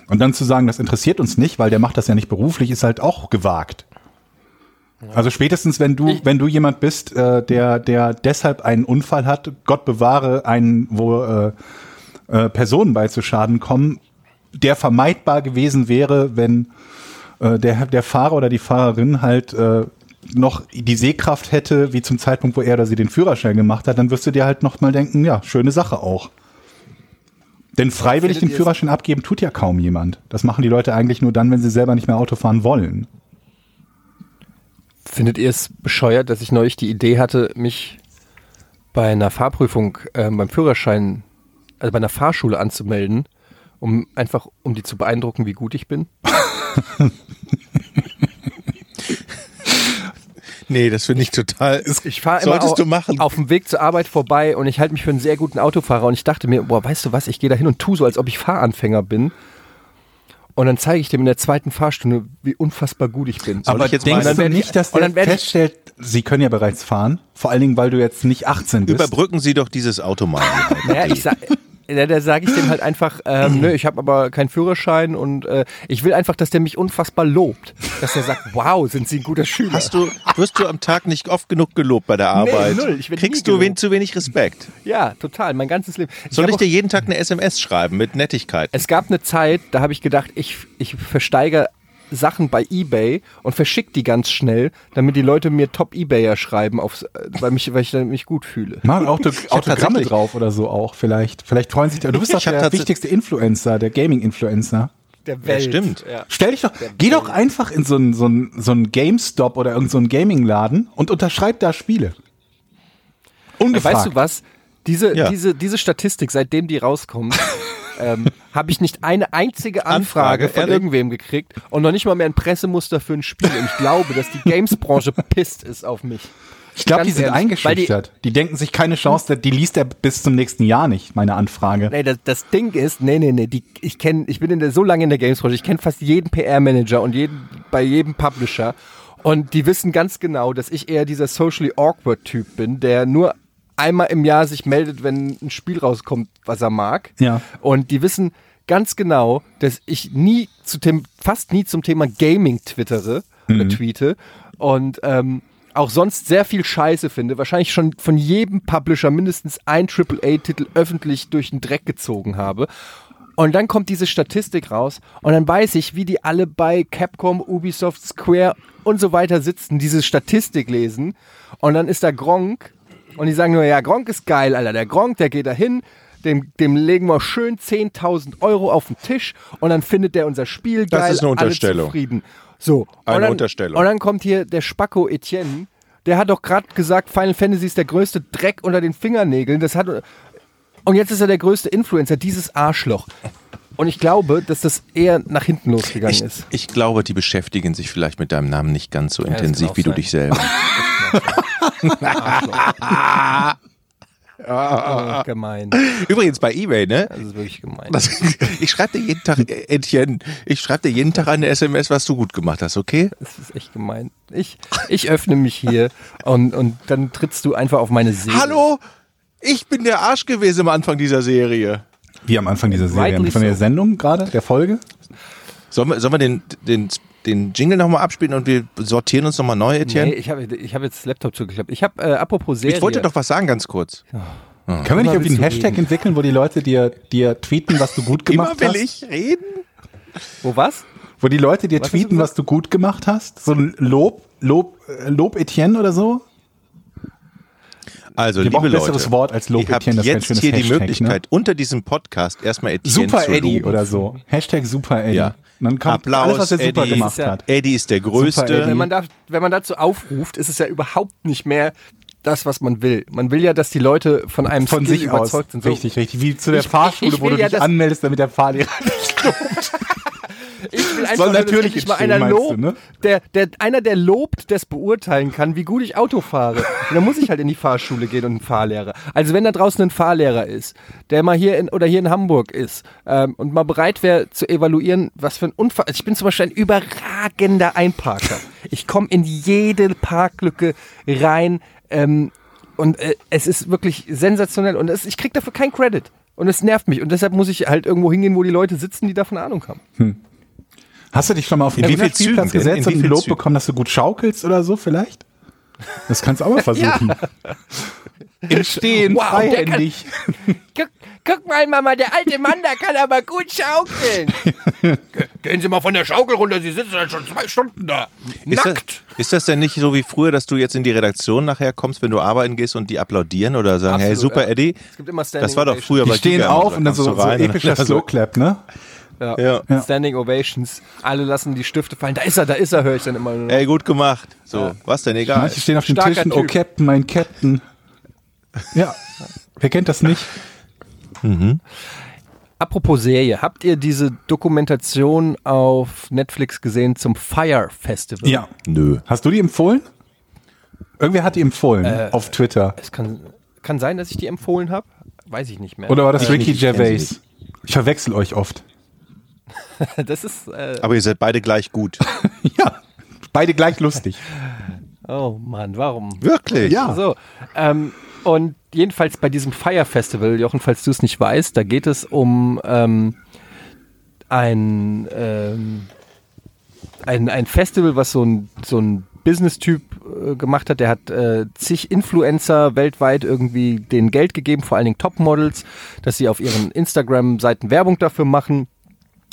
Und dann zu sagen, das interessiert uns nicht, weil der macht das ja nicht beruflich, ist halt auch gewagt. Also spätestens, wenn du, wenn du jemand bist, äh, der, der deshalb einen Unfall hat, Gott bewahre, einen, wo äh, äh, Personen bei zu Schaden kommen, der vermeidbar gewesen wäre, wenn äh, der, der Fahrer oder die Fahrerin halt äh, noch die Sehkraft hätte, wie zum Zeitpunkt, wo er oder sie den Führerschein gemacht hat, dann wirst du dir halt noch mal denken, ja, schöne Sache auch. Denn freiwillig den Führerschein abgeben tut ja kaum jemand. Das machen die Leute eigentlich nur dann, wenn sie selber nicht mehr Auto fahren wollen. Findet ihr es bescheuert, dass ich neulich die Idee hatte, mich bei einer Fahrprüfung, ähm, beim Führerschein, also bei einer Fahrschule anzumelden, um einfach, um die zu beeindrucken, wie gut ich bin? nee, das finde ich total. Ich fahre immer Solltest du machen. auf dem Weg zur Arbeit vorbei und ich halte mich für einen sehr guten Autofahrer und ich dachte mir, boah, weißt du was, ich gehe da hin und tu so, als ob ich Fahranfänger bin. Und dann zeige ich dem in der zweiten Fahrstunde, wie unfassbar gut ich bin. Soll Aber ich jetzt denkst mal- du nicht, dass der feststellt, sie können ja bereits fahren? Vor allen Dingen, weil du jetzt nicht 18 bist. Überbrücken Sie doch dieses Auto mal. Naja, ich sag, ja, da sage ich dem halt einfach, ähm, nö, ich habe aber keinen Führerschein und äh, ich will einfach, dass der mich unfassbar lobt. Dass er sagt, wow, sind Sie ein guter Schüler. Hast du, wirst du am Tag nicht oft genug gelobt bei der Arbeit? null. Ich Kriegst du wen, zu wenig Respekt? ja, total, mein ganzes Leben. Soll hab ich dir jeden Tag eine SMS schreiben mit Nettigkeit? Es gab eine Zeit, da habe ich gedacht, ich, ich versteige Sachen bei Ebay und verschicke die ganz schnell, damit die Leute mir Top-Ebayer schreiben, aufs, äh, weil, mich, weil ich dann mich gut fühle. Mal Auto, Autogramme drauf oder so auch vielleicht. Vielleicht freuen sich da. Du bist doch der wichtigste Influencer, der Gaming-Influencer. Der Welt. stimmt. Ja. Stell dich doch, geh doch einfach in so einen so einen- so einen GameStop oder irgendeinen so einen Gaming-Laden und unterschreib da Spiele. Ungefragt. Weißt du was? Diese, Ja. diese, diese Statistik, seitdem die rauskommt, ähm, habe ich nicht eine einzige Anfrage, Anfrage, von ehrlich? irgendwem gekriegt und noch nicht mal mehr ein Pressemuster für ein Spiel. Und ich glaube, dass die Games-Branche pisst ist auf mich. Ich glaube, die sind ehrlich, weil die- eingeschüchtert. Die, denken sich keine Chance, die liest er bis zum nächsten Jahr nicht, meine Anfrage. Nee, das, das Ding ist, nee, nee, nee, die, ich kenne, ich bin in der, so lange in der Games-Branche, ich kenne fast jeden PR-Manager und jeden, bei jedem Publisher und die wissen ganz genau, dass ich eher dieser socially awkward Typ bin, der nur einmal im Jahr sich meldet, wenn ein Spiel rauskommt, was er mag. Ja. Und die wissen ganz genau, dass ich nie zu dem, fast nie zum Thema Gaming twittere oder tweete und ähm, auch sonst sehr viel Scheiße finde, wahrscheinlich schon von jedem Publisher mindestens ein AAA-Titel öffentlich durch den Dreck gezogen habe. Und dann kommt diese Statistik raus und dann weiß ich, wie die alle bei Capcom, Ubisoft, Square und so weiter sitzen, diese Statistik lesen und dann ist da Gronk und die sagen nur, ja, Gronk ist geil, Alter. Der Gronk, der geht da hin, dem, dem legen wir schön 10.000 Euro auf den Tisch und dann findet der unser Spiel Das geil, ist eine alle Unterstellung. zufrieden. So. Eine und dann, Unterstellung. Und dann kommt hier der Spacko Etienne, der hat doch gerade gesagt, Final Fantasy ist der größte Dreck unter den Fingernägeln. Das hat, und jetzt ist er der größte Influencer, dieses Arschloch. Und ich glaube, dass das eher nach hinten losgegangen Ich, ist. ich glaube, die beschäftigen sich vielleicht mit deinem Namen nicht ganz so das intensiv wie du sein. dich selber. Oh, gemein. Übrigens bei eBay, ne? Das ist wirklich gemein. Das, ich schreibe dir jeden Tag, äh, Etienne, ich schreibe dir jeden Tag eine SMS, was du gut gemacht hast, okay? Das ist echt gemein. Ich, ich öffne mich hier und, und dann trittst du einfach auf meine Seele. Hallo? Ich bin der Arsch gewesen am Anfang dieser Serie. Wie am Anfang dieser Serie, Rightly von der. Sendung gerade, der Folge. Sollen wir, sollen wir den, den, den Jingle nochmal abspielen und wir sortieren uns nochmal neu, Etienne? Nee, ich habe ich hab jetzt das Laptop zugeklappt. Ich habe, äh, apropos Serie. ich wollte doch was sagen, ganz kurz. Können wir nicht irgendwie einen Hashtag reden. entwickeln, wo die Leute dir, dir tweeten, was du gut gemacht Immer will hast? ich reden. Wo was? Wo die Leute dir Was hast du tweeten, was du gut gemacht hast? So ein Lob, Lob, äh, Lob Etienne oder so? Also, Wir liebe ein besseres Leute, Wort als Lob ihr habt Etienne, das wäre ein jetzt hier die Hashtag, Möglichkeit, unter diesem Podcast erstmal Etienne Super zu Eddie loben. oder so. Hashtag Super Eddie. Ja. Dann kommt Applaus, alles, was er super Eddie. gemacht hat. Eddie ist der. Größte. Wenn man, da, wenn man dazu aufruft, ist es ja überhaupt nicht mehr das, was man will. Man will ja, dass die Leute von einem Von Skill sich aus. überzeugt sind. So, Richtig, richtig. Wie zu der Ich- Fahrschule, ich wo will du ja, dich anmeldest, damit der Fahrlehrer. Ich will einfach Soll nur, natürlich endlich mal einer meinst du, ne? der, der, einer, der lobt, das beurteilen kann, wie gut ich Auto fahre. Und dann muss ich halt in die Fahrschule gehen und einen Fahrlehrer. Also wenn da draußen ein Fahrlehrer ist, der mal hier in, oder hier in Hamburg ist ähm, und mal bereit wäre zu evaluieren, was für ein Unfall. Also ich bin zum Beispiel ein überragender Einparker. Ich komme in jede Parklücke rein ähm, und äh, es ist wirklich sensationell und es, ich krieg dafür keinen Credit. Und es nervt mich. Und deshalb muss ich halt irgendwo hingehen, wo die Leute sitzen, die davon Ahnung haben. Hast du dich schon mal auf In den wie viel Spielplatz gesetzt In und wie ein Lob Zügen? bekommen, dass du gut schaukelst oder so vielleicht? Das kannst du auch mal versuchen. Im Stehen, Wow, der kann- freihändig. Guck, guck mal, Mama, der alte Mann, der kann aber gut schaukeln. Gehen Sie mal von der Schaukel runter, Sie sitzen ja schon zwei Stunden da. Ist das, ist das denn nicht so wie früher, dass du jetzt in die Redaktion nachher kommst, wenn du arbeiten gehst und die applaudieren oder sagen, hey, Absolut, super ja. Eddie? Es gibt immer Standing Das war doch früher Die bei stehen Giga auf und dann so, so und epischer so- Slow Clap, ne? Ja. Ja. Ja. Standing Ovations. Alle lassen die Stifte fallen. Da ist er, da ist er, höre ich dann immer. nur noch. Ey, gut gemacht. So, was denn, egal. Manche stehen auf den Starker Tischen, oh Typ. Captain, mein Captain. Ja, wer kennt das nicht? Apropos Serie, habt ihr diese Dokumentation auf Netflix gesehen zum Fire Festival? Ja. Nö. Hast du die empfohlen? Irgendwer hat die empfohlen auf Twitter. Es kann, kann sein, dass ich die empfohlen habe. Weiß ich nicht mehr. Oder war das Äh, Ricky ich sie Gervais? Ich verwechsel euch oft. Das ist. Äh, Aber ihr seid beide gleich gut. Ja, beide gleich lustig. oh Mann, warum? Wirklich? Ja. So, ähm, und jedenfalls bei diesem Fire Festival, Jochen, falls du es nicht weißt, da geht es um ähm, ein, ähm, ein, ein Festival, was so ein, so ein Business-Typ äh, gemacht hat. Der hat äh, zig Influencer weltweit irgendwie denen Geld gegeben, vor allen Dingen Topmodels, dass sie auf ihren Instagram-Seiten Werbung dafür machen.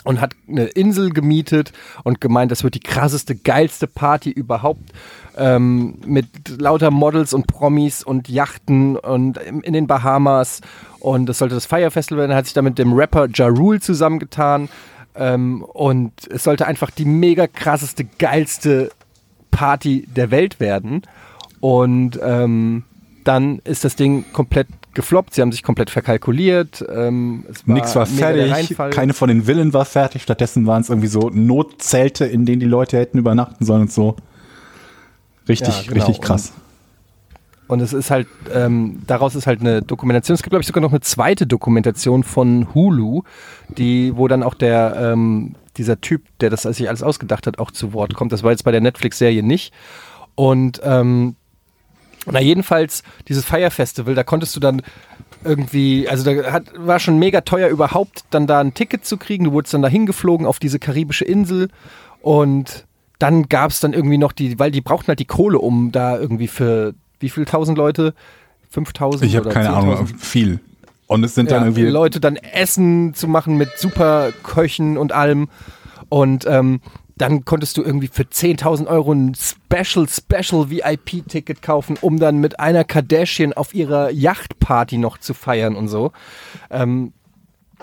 Und hat eine Insel gemietet und gemeint, das wird die krasseste, geilste Party überhaupt ähm, mit lauter Models und Promis und Yachten und in, den Bahamas. Und das sollte das Fire Festival werden. Er hat sich da mit dem Rapper Ja Rule zusammengetan. Ähm, und es sollte einfach die mega krasseste, geilste Party der Welt werden. Und ähm, dann ist das Ding komplett gefloppt, sie haben sich komplett verkalkuliert. Ähm, war Nix war fertig, keine von den Villen war fertig, stattdessen waren es irgendwie so Notzelte, in denen die Leute hätten übernachten sollen und so. Richtig, ja, genau. richtig krass. Und, und es ist halt, ähm, daraus ist halt eine Dokumentation. Es gibt, glaube ich, sogar noch eine zweite Dokumentation von Hulu, die, wo dann auch der, ähm, dieser Typ, der das sich alles ausgedacht hat, auch zu Wort kommt. Das war jetzt bei der Netflix-Serie nicht. Und ähm, na, jedenfalls, dieses Fire Festival, da konntest du dann irgendwie, also da hat, war schon mega teuer überhaupt, dann da ein Ticket zu kriegen. Du wurdest dann da hingeflogen auf diese karibische Insel und dann gab es dann irgendwie noch die, weil die brauchten halt die Kohle, um da irgendwie für wie viele tausend Leute? 5000? Ich habe keine Ahnung, viel. Und es sind ja, dann irgendwie. Leute dann Essen zu machen mit super Köchen und allem. Und ähm, dann konntest du irgendwie für 10.000 Euro ein Special, Special VIP-Ticket kaufen, um dann mit einer Kardashian auf ihrer Yachtparty noch zu feiern und so. Ähm,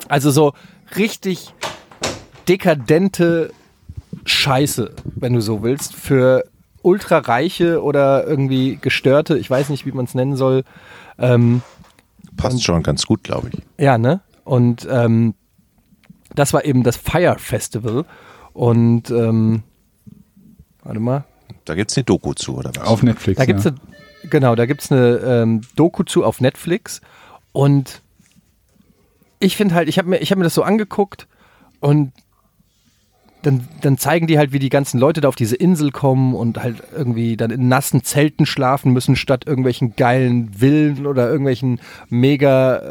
also so richtig dekadente Scheiße, wenn du so willst, für ultrareiche oder irgendwie gestörte, ich weiß nicht, wie man es nennen soll. Ähm, Passt schon ganz gut, glaube ich. Ja, ne? Und ähm, das war eben das Fire Festival. Und ähm, warte mal. Da gibt es eine Doku zu, oder was? Auf Netflix. Da gibt's ja. eine, genau, da gibt es eine ähm, Doku zu auf Netflix. Und ich finde halt, ich habe mir, hab mir das so angeguckt und dann, dann zeigen die halt, wie die ganzen Leute da auf diese Insel kommen und halt irgendwie dann in nassen Zelten schlafen müssen, statt irgendwelchen geilen Villen oder irgendwelchen mega,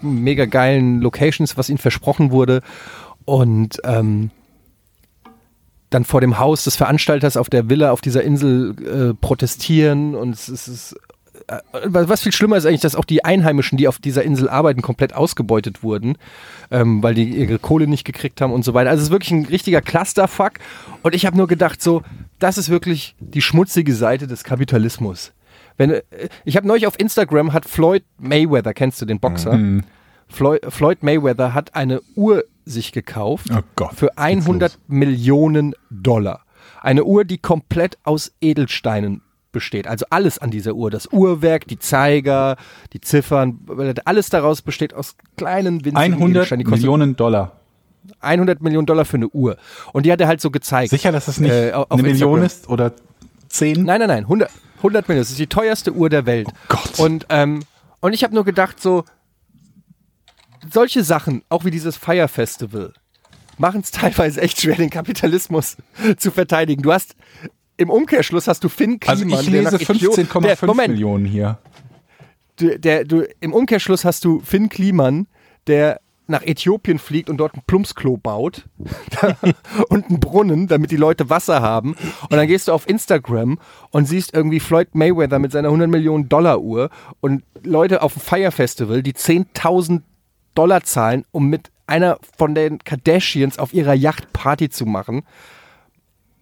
mega geilen Locations, was ihnen versprochen wurde. Und ähm, dann vor dem Haus des Veranstalters auf der Villa auf dieser Insel äh, protestieren und es ist äh, was viel schlimmer ist eigentlich, dass auch die Einheimischen, die auf dieser Insel arbeiten, komplett ausgebeutet wurden, ähm, weil die ihre Kohle nicht gekriegt haben und so weiter. Also es ist wirklich ein richtiger Clusterfuck. Und ich habe nur gedacht, so, das ist wirklich die schmutzige Seite des Kapitalismus. Wenn, äh, ich habe neulich auf Instagram hat Floyd Mayweather, kennst du den Boxer? Mhm. Floyd, Floyd Mayweather hat eine Uhr sich gekauft oh Gott, für 100 Millionen Dollar. Eine Uhr, die komplett aus Edelsteinen besteht. Also alles an dieser Uhr. Das Uhrwerk, die Zeiger, die Ziffern, alles daraus besteht aus kleinen winzigen 100 Millionen Dollar. 100 Millionen Dollar für eine Uhr. Und die hat er halt so gezeigt. Sicher, dass das nicht äh, eine Instagram. Million ist oder 10? Nein, nein, nein. 100, 100 Millionen. Das ist die teuerste Uhr der Welt. Oh Gott. Und, ähm, und ich habe nur gedacht, so, solche Sachen, auch wie dieses Fire Festival, machen es teilweise echt schwer, den Kapitalismus zu verteidigen. Du hast im Umkehrschluss hast du Finn Kliman. Also ich lese 15,5 Millionen hier. Du, der, du, Im Umkehrschluss hast du Finn Kliman, der nach Äthiopien fliegt und dort ein Plumpsklo baut und einen Brunnen, damit die Leute Wasser haben. Und dann gehst du auf Instagram und siehst irgendwie Floyd Mayweather mit seiner 100 Millionen Dollar Uhr und Leute auf dem Fire Festival, die 10.000 Dollar zahlen, um mit einer von den Kardashians auf ihrer Yacht Party zu machen.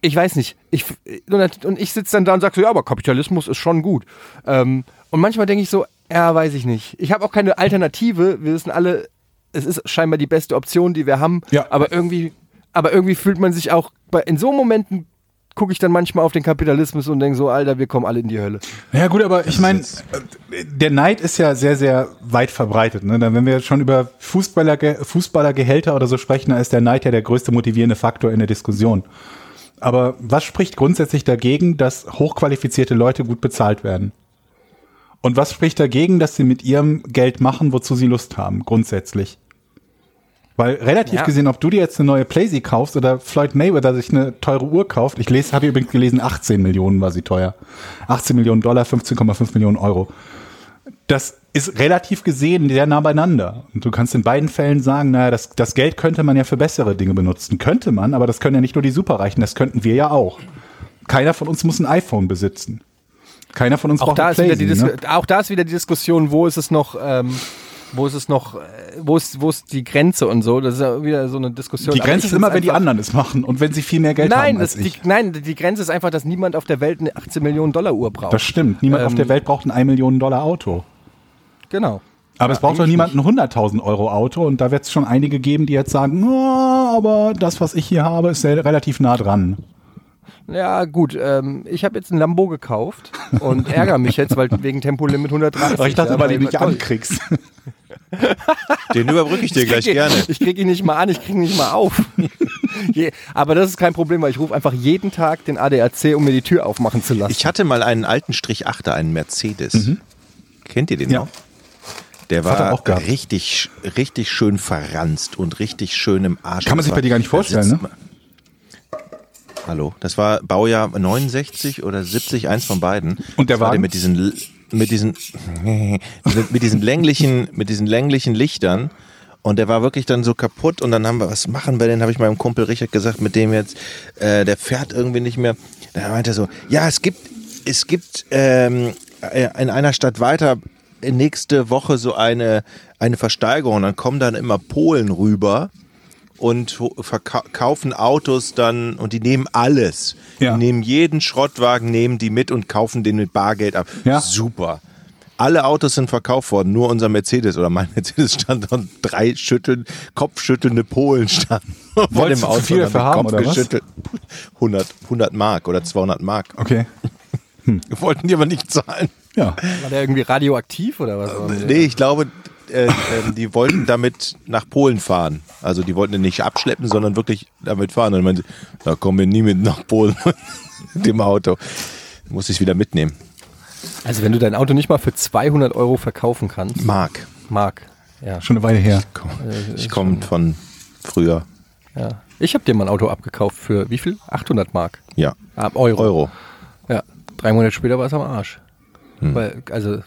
Ich weiß nicht. Ich, und ich sitze dann da und sage so, ja, aber Kapitalismus ist schon gut. Ähm, und manchmal denke ich so, ja, weiß ich nicht. Ich habe auch keine Alternative. Wir wissen alle, es ist scheinbar die beste Option, die wir haben. Ja. Aber irgendwie, aber irgendwie fühlt man sich auch bei, in so Momenten gucke ich dann manchmal auf den Kapitalismus und denke so, Alter, wir kommen alle in die Hölle. Ja gut, aber ich meine, der Neid ist ja sehr, sehr weit verbreitet. Ne? Wenn wir schon über Fußballer, Fußballergehälter oder so sprechen, dann ist der Neid ja der größte motivierende Faktor in der Diskussion. Aber was spricht grundsätzlich dagegen, dass hochqualifizierte Leute gut bezahlt werden? Und was spricht dagegen, dass sie mit ihrem Geld machen, wozu sie Lust haben, grundsätzlich? Weil relativ ja. gesehen, ob du dir jetzt eine neue Playsee kaufst oder Floyd Mayweather sich eine teure Uhr kauft, ich lese, habe übrigens gelesen, 18 Millionen war sie teuer. 18 Millionen Dollar, 15,5 Millionen Euro. Das ist relativ gesehen sehr nah beieinander. Und du kannst in beiden Fällen sagen, naja, das, das Geld könnte man ja für bessere Dinge benutzen. Könnte man, aber das können ja nicht nur die Superreichen, das könnten wir ja auch. Keiner von uns muss ein iPhone besitzen. Keiner von uns auch braucht da ein Playsee, ist wieder die ne? Auch da ist wieder die Diskussion, wo ist es noch... Ähm wo ist es noch, äh, wo ist, wo ist die Grenze und so? Das ist ja wieder so eine Diskussion. Die Grenze ich ist immer, wenn die anderen es machen und wenn sie viel mehr Geld Nein, haben als das, die, ich. nein, die Grenze ist einfach, dass niemand auf der Welt eine 18 Millionen Dollar Uhr braucht. Das stimmt. Niemand auf Ähm, der Welt braucht ein 1 Millionen Dollar Auto. genau. Aber es braucht doch niemand ein 100.000 Euro Auto und da wird es schon einige geben, die jetzt sagen, "Oh, aber das, was ich hier habe, ist relativ nah dran. Ja, gut. Ähm, ich habe jetzt ein Lambo gekauft und ärgere mich jetzt, weil wegen Tempolimit 130. Aber ich dachte, ja, weil du ihn nicht toll. ankriegst. Den überbrücke ich dir gleich krieg ihn- gerne. Ich kriege ihn nicht mal an, ich kriege ihn nicht mal auf. Je, aber das ist kein Problem, weil ich rufe einfach jeden Tag den ADAC, um mir die Tür aufmachen zu lassen. Ich hatte mal einen alten Strich 8er, einen Mercedes. Kennt ihr den Ja. noch? Der war richtig, richtig schön verranzt und richtig schön im Arsch. Kann man sich bei dir gar nicht vorstellen, ne? Hallo, das war Baujahr 69 oder 70, eins von beiden. Und der das war Wagen? mit diesen, mit diesen, mit, diesen länglichen, mit diesen länglichen Lichtern. Und der war wirklich dann so kaputt und dann haben wir, was machen wir denn? Habe ich meinem Kumpel Richard gesagt, mit dem jetzt, äh, der fährt irgendwie nicht mehr. Da meinte er so, ja, es gibt, es gibt ähm, äh, in einer Stadt weiter nächste Woche so eine, eine Versteigerung. Und dann kommen dann immer Polen rüber und verkaufen Autos dann und die nehmen alles. Ja. Die nehmen jeden Schrottwagen, nehmen die mit und kaufen den mit Bargeld ab. Ja. Super. Alle Autos sind verkauft worden, nur unser Mercedes oder mein Mercedes stand und drei schütteln, kopfschüttelnde Polen standen. vor du zu viel und dafür haben den haben, Kopf oder was? geschüttelt. 100, 100 Mark oder 200 Mark. Okay. Wollten die aber nicht zahlen. Ja. War der irgendwie radioaktiv oder was? Nee, ich glaube, äh, ähm, die wollten damit nach Polen fahren. Also die wollten den nicht abschleppen, sondern wirklich damit fahren. Und dann meinte, da kommen wir nie mit nach Polen mit dem Auto. Muss ich wieder mitnehmen. Also wenn du dein Auto nicht mal für 200 Euro verkaufen kannst, Mark. Mark, ja, Schon eine Weile her. Komm, Ich komme von früher. ja. Ich habe dir mal ein Auto abgekauft für wie viel? 800 Mark. Ja. Ah, Euro. Euro. Ja. Drei Monate später war es am Arsch. Weil, also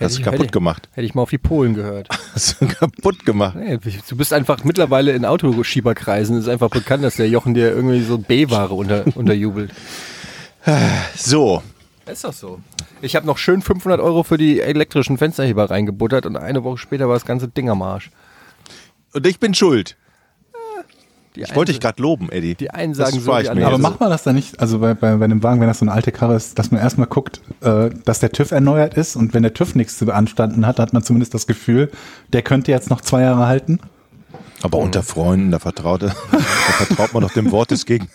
Hast du kaputt hätte gemacht. Hätte ich mal auf die Polen gehört. Hast du kaputt gemacht. Nee, du bist einfach mittlerweile in Autoschieberkreisen. ist einfach bekannt, dass der Jochen dir irgendwie so B-Ware unter, unterjubelt. So. Ist doch so. Ich habe noch schön 500 Euro für die elektrischen Fensterheber reingebuttert und eine Woche später war das ganze Ding am Arsch. Und ich bin schuld. Die Ich wollte dich gerade loben, Eddie. Die einen Das sagen so, spar die ich anderen mir Aber macht man das dann nicht, also bei, bei, bei einem Wagen, wenn das so eine alte Karre ist, dass man erstmal guckt, äh, dass der TÜV erneuert ist und wenn der TÜV nichts zu beanstanden hat, hat man zumindest das Gefühl, der könnte jetzt noch zwei Jahre halten. Aber unter Freunden, da vertraut, da vertraut man doch dem Wort des Gegen.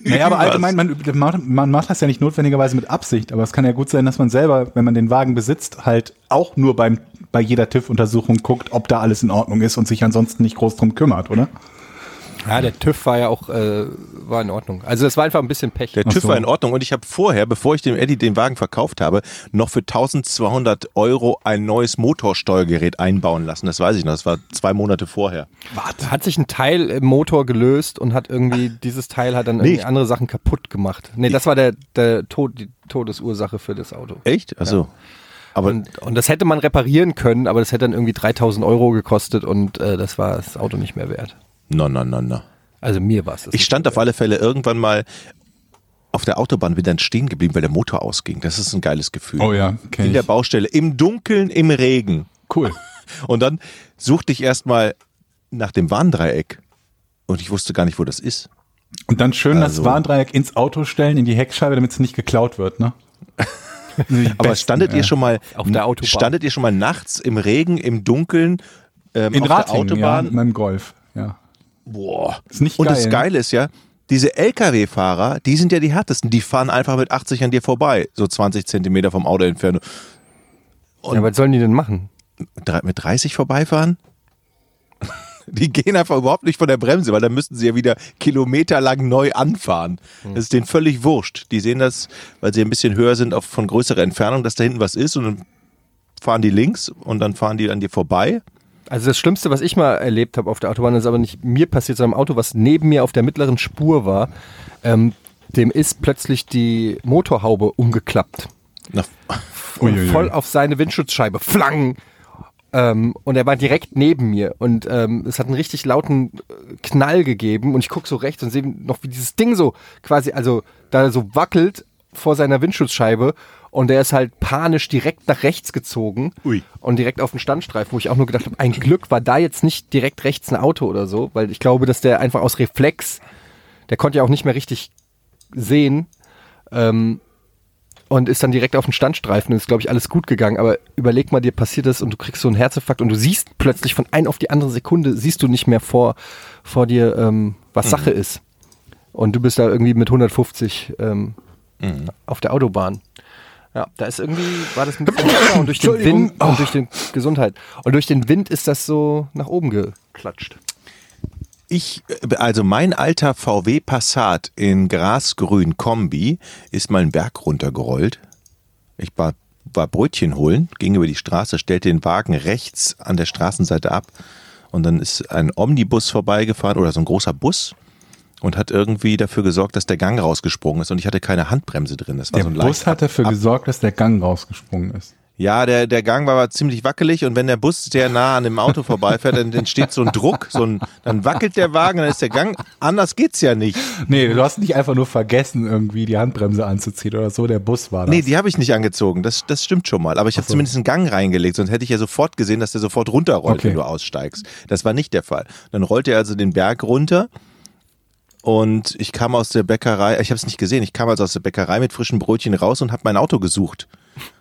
Naja, aber allgemein, man, man, man macht das ja nicht notwendigerweise mit Absicht, aber es kann ja gut sein, dass man selber, wenn man den Wagen besitzt, halt auch nur beim, bei jeder TÜV-Untersuchung guckt, ob da alles in Ordnung ist und sich ansonsten nicht groß drum kümmert, oder? Ja, der TÜV war ja auch äh, war in Ordnung. Also es war einfach ein bisschen Pech. Der Ach TÜV so. war in Ordnung und ich habe vorher, bevor ich dem Eddie den Wagen verkauft habe, noch für 1200 Euro ein neues Motorsteuergerät einbauen lassen. Das weiß ich noch, das war zwei Monate vorher. Da hat sich ein Teil im Motor gelöst und hat irgendwie, dieses Teil hat dann irgendwie Nee. andere Sachen kaputt gemacht. Nee, das war der, der Tod, die Todesursache für das Auto. Echt? Achso. Aber Und, und das hätte man reparieren können, aber das hätte dann irgendwie 3000 Euro gekostet und äh, das war das Auto nicht mehr wert. Na, na, na, na. Also mir war es. das Ich stand auf alle Fälle irgendwann mal auf der Autobahn, bin dann stehen geblieben, weil der Motor ausging. Das ist ein geiles Gefühl. Oh ja, kenn In der. Baustelle, im Dunkeln, im Regen. Cool. Und dann suchte ich erstmal nach dem Warndreieck. Und ich wusste gar nicht, wo das ist. Und dann schön Also- das Warndreieck ins Auto stellen, in die Heckscheibe, damit es nicht geklaut wird, ne? Aber besten, standet ihr ja. schon mal Auf der Autobahn. Standet ihr schon mal nachts im Regen, im Dunkeln ähm, in auf der Ratingen, ja, Autobahn? mit meinem Golf, ja. Boah. Ist nicht Und geil. das Geile ist ja, diese LKW-Fahrer, die sind ja die härtesten. Die fahren einfach mit 80 an dir vorbei, so 20 Zentimeter vom Auto entfernt. ja, was sollen die denn machen? Mit 30 vorbeifahren? Die gehen einfach überhaupt nicht von der Bremse, weil dann müssten sie ja wieder kilometerlang neu anfahren. Das ist denen völlig wurscht. Die sehen das, weil sie ein bisschen höher sind, auf, von größerer Entfernung, dass da hinten was ist und dann fahren die links und dann fahren die an dir vorbei. Also das Schlimmste, was ich mal erlebt habe auf der Autobahn, ist aber nicht mir passiert, sondern im Auto, was neben mir auf der mittleren Spur war. Ähm, dem ist plötzlich die Motorhaube umgeklappt. Na, Und Uiuiui. voll auf seine Windschutzscheibe. Flang! Ähm, und er war direkt neben mir und ähm, es hat einen richtig lauten äh, Knall gegeben und ich gucke so rechts und sehe noch, wie dieses Ding so quasi, also da so wackelt vor seiner Windschutzscheibe Und der ist halt panisch direkt nach rechts gezogen Ui. und direkt auf den Standstreifen, wo ich auch nur gedacht habe, ein Glück war da jetzt nicht direkt rechts ein Auto oder so, weil ich glaube, dass der einfach aus Reflex, der konnte ja auch nicht mehr richtig sehen ähm, und ist dann direkt auf den Standstreifen und ist, glaube ich, alles gut gegangen. Aber überleg mal, dir passiert das und du kriegst so einen Herzinfarkt und du siehst plötzlich von ein auf die andere Sekunde, siehst du nicht mehr vor, vor dir, ähm, was Sache ist. Und du bist da irgendwie mit 150 ähm, auf der Autobahn. Ja, da ist irgendwie, war das ein bisschen und durch den. Wind und durch den Gesundheit. Und durch den Wind ist das so nach oben geklatscht. Ich, also mein alter VW Passat in Grasgrün Kombi ist mal einen Berg runtergerollt. Ich war, war Brötchen holen, ging über die Straße, stellte den Wagen rechts an der Straßenseite ab und dann ist ein Omnibus vorbeigefahren oder so ein großer Bus und hat irgendwie dafür gesorgt, dass der Gang rausgesprungen ist und ich hatte keine Handbremse drin. Das war Der so ein Bus hat dafür ab- gesorgt, dass der Gang rausgesprungen ist. Ja, der, der Gang war aber ziemlich wackelig und wenn der Bus sehr nah an dem Auto vorbeifährt, dann entsteht so ein Druck, so ein, dann wackelt der Wagen, dann ist der Gang, anders geht's ja nicht. Nee, du hast nicht einfach nur vergessen, irgendwie die Handbremse anzuziehen oder so. Der Bus war das. Nee, die habe ich nicht angezogen, das, das stimmt schon mal. Aber ich habe so. zumindest einen Gang reingelegt, sonst hätte ich ja sofort gesehen, dass der sofort runterrollt, Okay. wenn du aussteigst. Das war nicht der Fall. Dann rollte er also den Berg runter und ich kam aus der Bäckerei, ich habe es nicht gesehen, ich kam also aus der Bäckerei mit frischen Brötchen raus und habe mein Auto gesucht.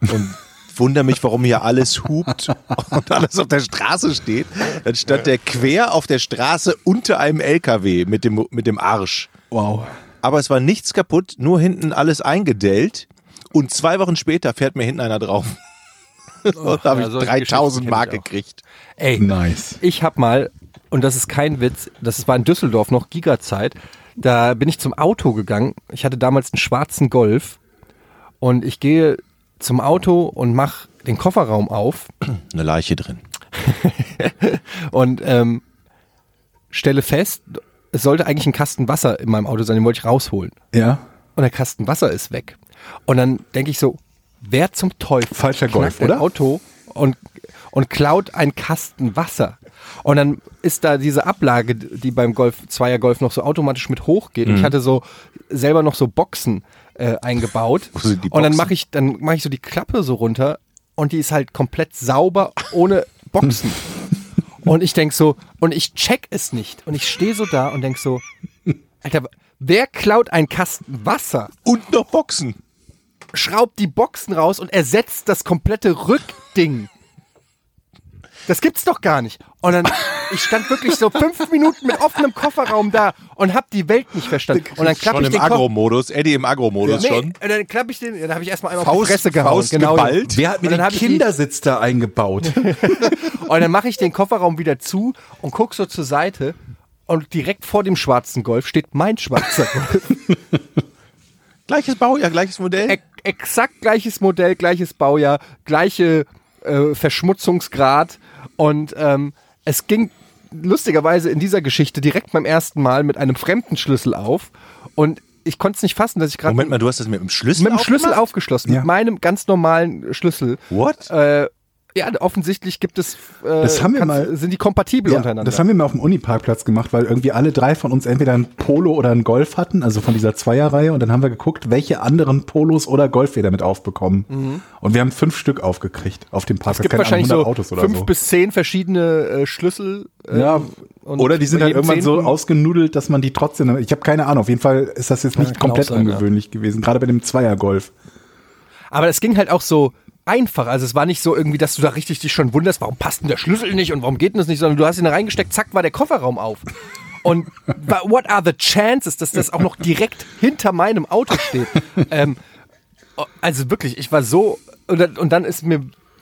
Und wundere mich, warum hier alles hupt und alles auf der Straße steht. Dann stand der quer auf der Straße unter einem LKW mit dem, mit dem Arsch. wow. Aber es war nichts kaputt, nur hinten alles eingedellt. Und zwei Wochen später fährt mir hinten einer drauf. Und da habe ja, ich solche 3000 Geschichten Mark gekriegt. Ey, Nice. ich hab mal, und das ist kein Witz, das war in Düsseldorf noch Giga-Zeit, da bin ich zum Auto gegangen. Ich hatte damals einen schwarzen Golf und ich gehe zum Auto und mach den Kofferraum auf Eine Leiche drin. und ähm, stelle fest, es sollte eigentlich ein Kasten Wasser in meinem Auto sein, den wollte ich rausholen. Ja. Und der Kasten Wasser ist weg. Und dann denke ich so, wer zum Teufel Falscher Golf, oder? Auto und, und klaut einen Kasten Wasser. Und dann ist da diese Ablage, die beim Golf, Zweier Golf noch so automatisch mit hochgeht. Und Mhm. ich hatte so selber noch so Boxen äh, eingebaut. Und dann mache ich, dann mache ich so die Klappe so runter und die ist halt komplett sauber ohne Boxen. und ich denk so, und ich check es nicht. Und ich stehe so da und denk so, Alter, wer klaut einen Kasten Wasser? Und noch Boxen. schraubt die Boxen raus und ersetzt das komplette Rückding. Das gibt's doch gar nicht. Und dann, ich stand wirklich so fünf Minuten mit offenem Kofferraum da und hab die Welt nicht verstanden. Und dann klapp Schon ich im den Koffer. Agro-Modus. Eddie im Agro-Modus Nee, schon. und dann klapp ich den, dann habe ich erstmal einmal auf Faust- die Fresse gehauen. Faust genau. geballt. Wer hat mir den Kindersitz da eingebaut? Und dann mache ich den Kofferraum wieder zu und guck so zur Seite und direkt vor dem schwarzen Golf steht mein schwarzer Golf. Gleiches Baujahr, gleiches Modell. e exakt gleiches Modell, gleiches Baujahr, gleiche äh, Verschmutzungsgrad und ähm, es ging lustigerweise in dieser Geschichte direkt beim ersten Mal mit einem fremden Schlüssel auf und ich konnte es nicht fassen, dass ich gerade Moment mal, du hast das mit dem Schlüssel mit dem Schlüssel aufgeschlossen, Ja. mit meinem ganz normalen Schlüssel. What? Äh, ja, offensichtlich gibt es, äh, Das haben wir mal- sind die kompatibel Ja, untereinander. das haben wir mal auf dem Uniparkplatz gemacht, weil irgendwie alle drei von uns entweder ein Polo oder ein Golf hatten, also von dieser Zweierreihe. Und dann haben wir geguckt, welche anderen Polos oder Golf wir damit aufbekommen. Und wir haben fünf Stück aufgekriegt auf dem Parkplatz. es gibt Keine Ahnung, wahrscheinlich so 100 Autos oder fünf so. bis zehn verschiedene äh, Schlüssel. äh, Ja, und oder die sind halt jedem irgendwann so ausgenudelt, dass man die trotzdem. Ich habe keine Ahnung. Auf jeden Fall ist das jetzt nicht kann komplett sein, ja. ungewöhnlich gewesen, gerade bei dem Zweier-Golf. Aber es ging halt auch so einfach. Also es war nicht so irgendwie, dass du da richtig dich schon wunderst, warum passt denn der Schlüssel nicht und warum geht denn das nicht, sondern du hast ihn da reingesteckt, zack, war der Kofferraum auf. Und what are the chances, dass das auch noch direkt hinter meinem Auto steht? ähm, also wirklich, ich war so, und und dann ist mir,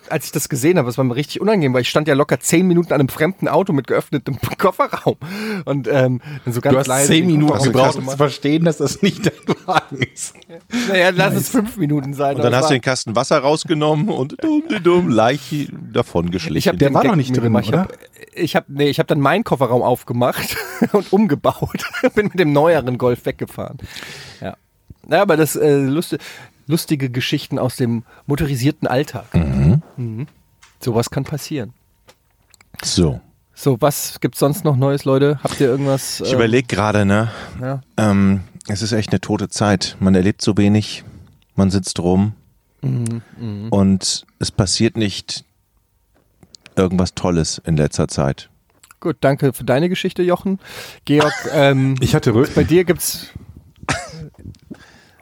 als ich das gesehen habe, es war mir richtig unangenehm, weil ich stand ja locker zehn Minuten an einem fremden Auto mit geöffnetem Kofferraum. Und ähm, dann so ganz Du hast leise zehn Minuten gebraucht, um zu verstehen, dass das nicht dein Wagen ist. Naja, lass es fünf Minuten sein. Und dann hast du den Kasten Wasser rausgenommen und dumm, dumm, Leiche davon geschlichen. Ich habe Der den war Gag noch nicht drin, gemacht. Ich oder? habe ich hab, nee, ich hab dann meinen Kofferraum aufgemacht und umgebaut. Bin mit dem neueren Golf weggefahren. Ja. Ja, aber das äh, lustige, lustige Geschichten aus dem motorisierten Alltag. Mhm. Sowas kann passieren. so. So, was gibt's sonst noch Neues, Leute? Habt ihr irgendwas? Ich ähm, überlege gerade, ne? Ja. Ähm, es ist echt eine tote Zeit. Man erlebt so wenig, man sitzt rum. und es passiert nicht irgendwas Tolles in letzter Zeit. Gut, danke für deine Geschichte, Jochen. Georg, ähm, Ich hatte Rücken. bei dir gibt's.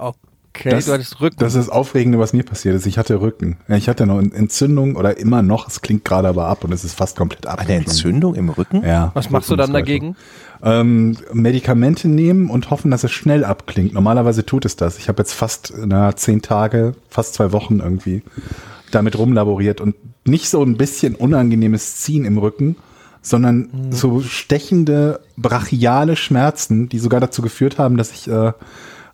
Okay, Das, du hattest Rücken. das ist das Aufregende, was mir passiert ist. Ich hatte Rücken. Ich hatte noch eine Entzündung oder immer noch. Es klingt gerade aber ab und es ist fast komplett ab. Eine Entzündung im Rücken? Ja. Was machst du dann dagegen? Ähm, Medikamente nehmen und hoffen, dass es schnell abklingt. Normalerweise tut es das. Ich habe jetzt fast na, zehn Tage, fast zwei Wochen irgendwie damit rumlaboriert und nicht so ein bisschen unangenehmes Ziehen im Rücken, sondern so stechende brachiale Schmerzen, die sogar dazu geführt haben, dass ich äh,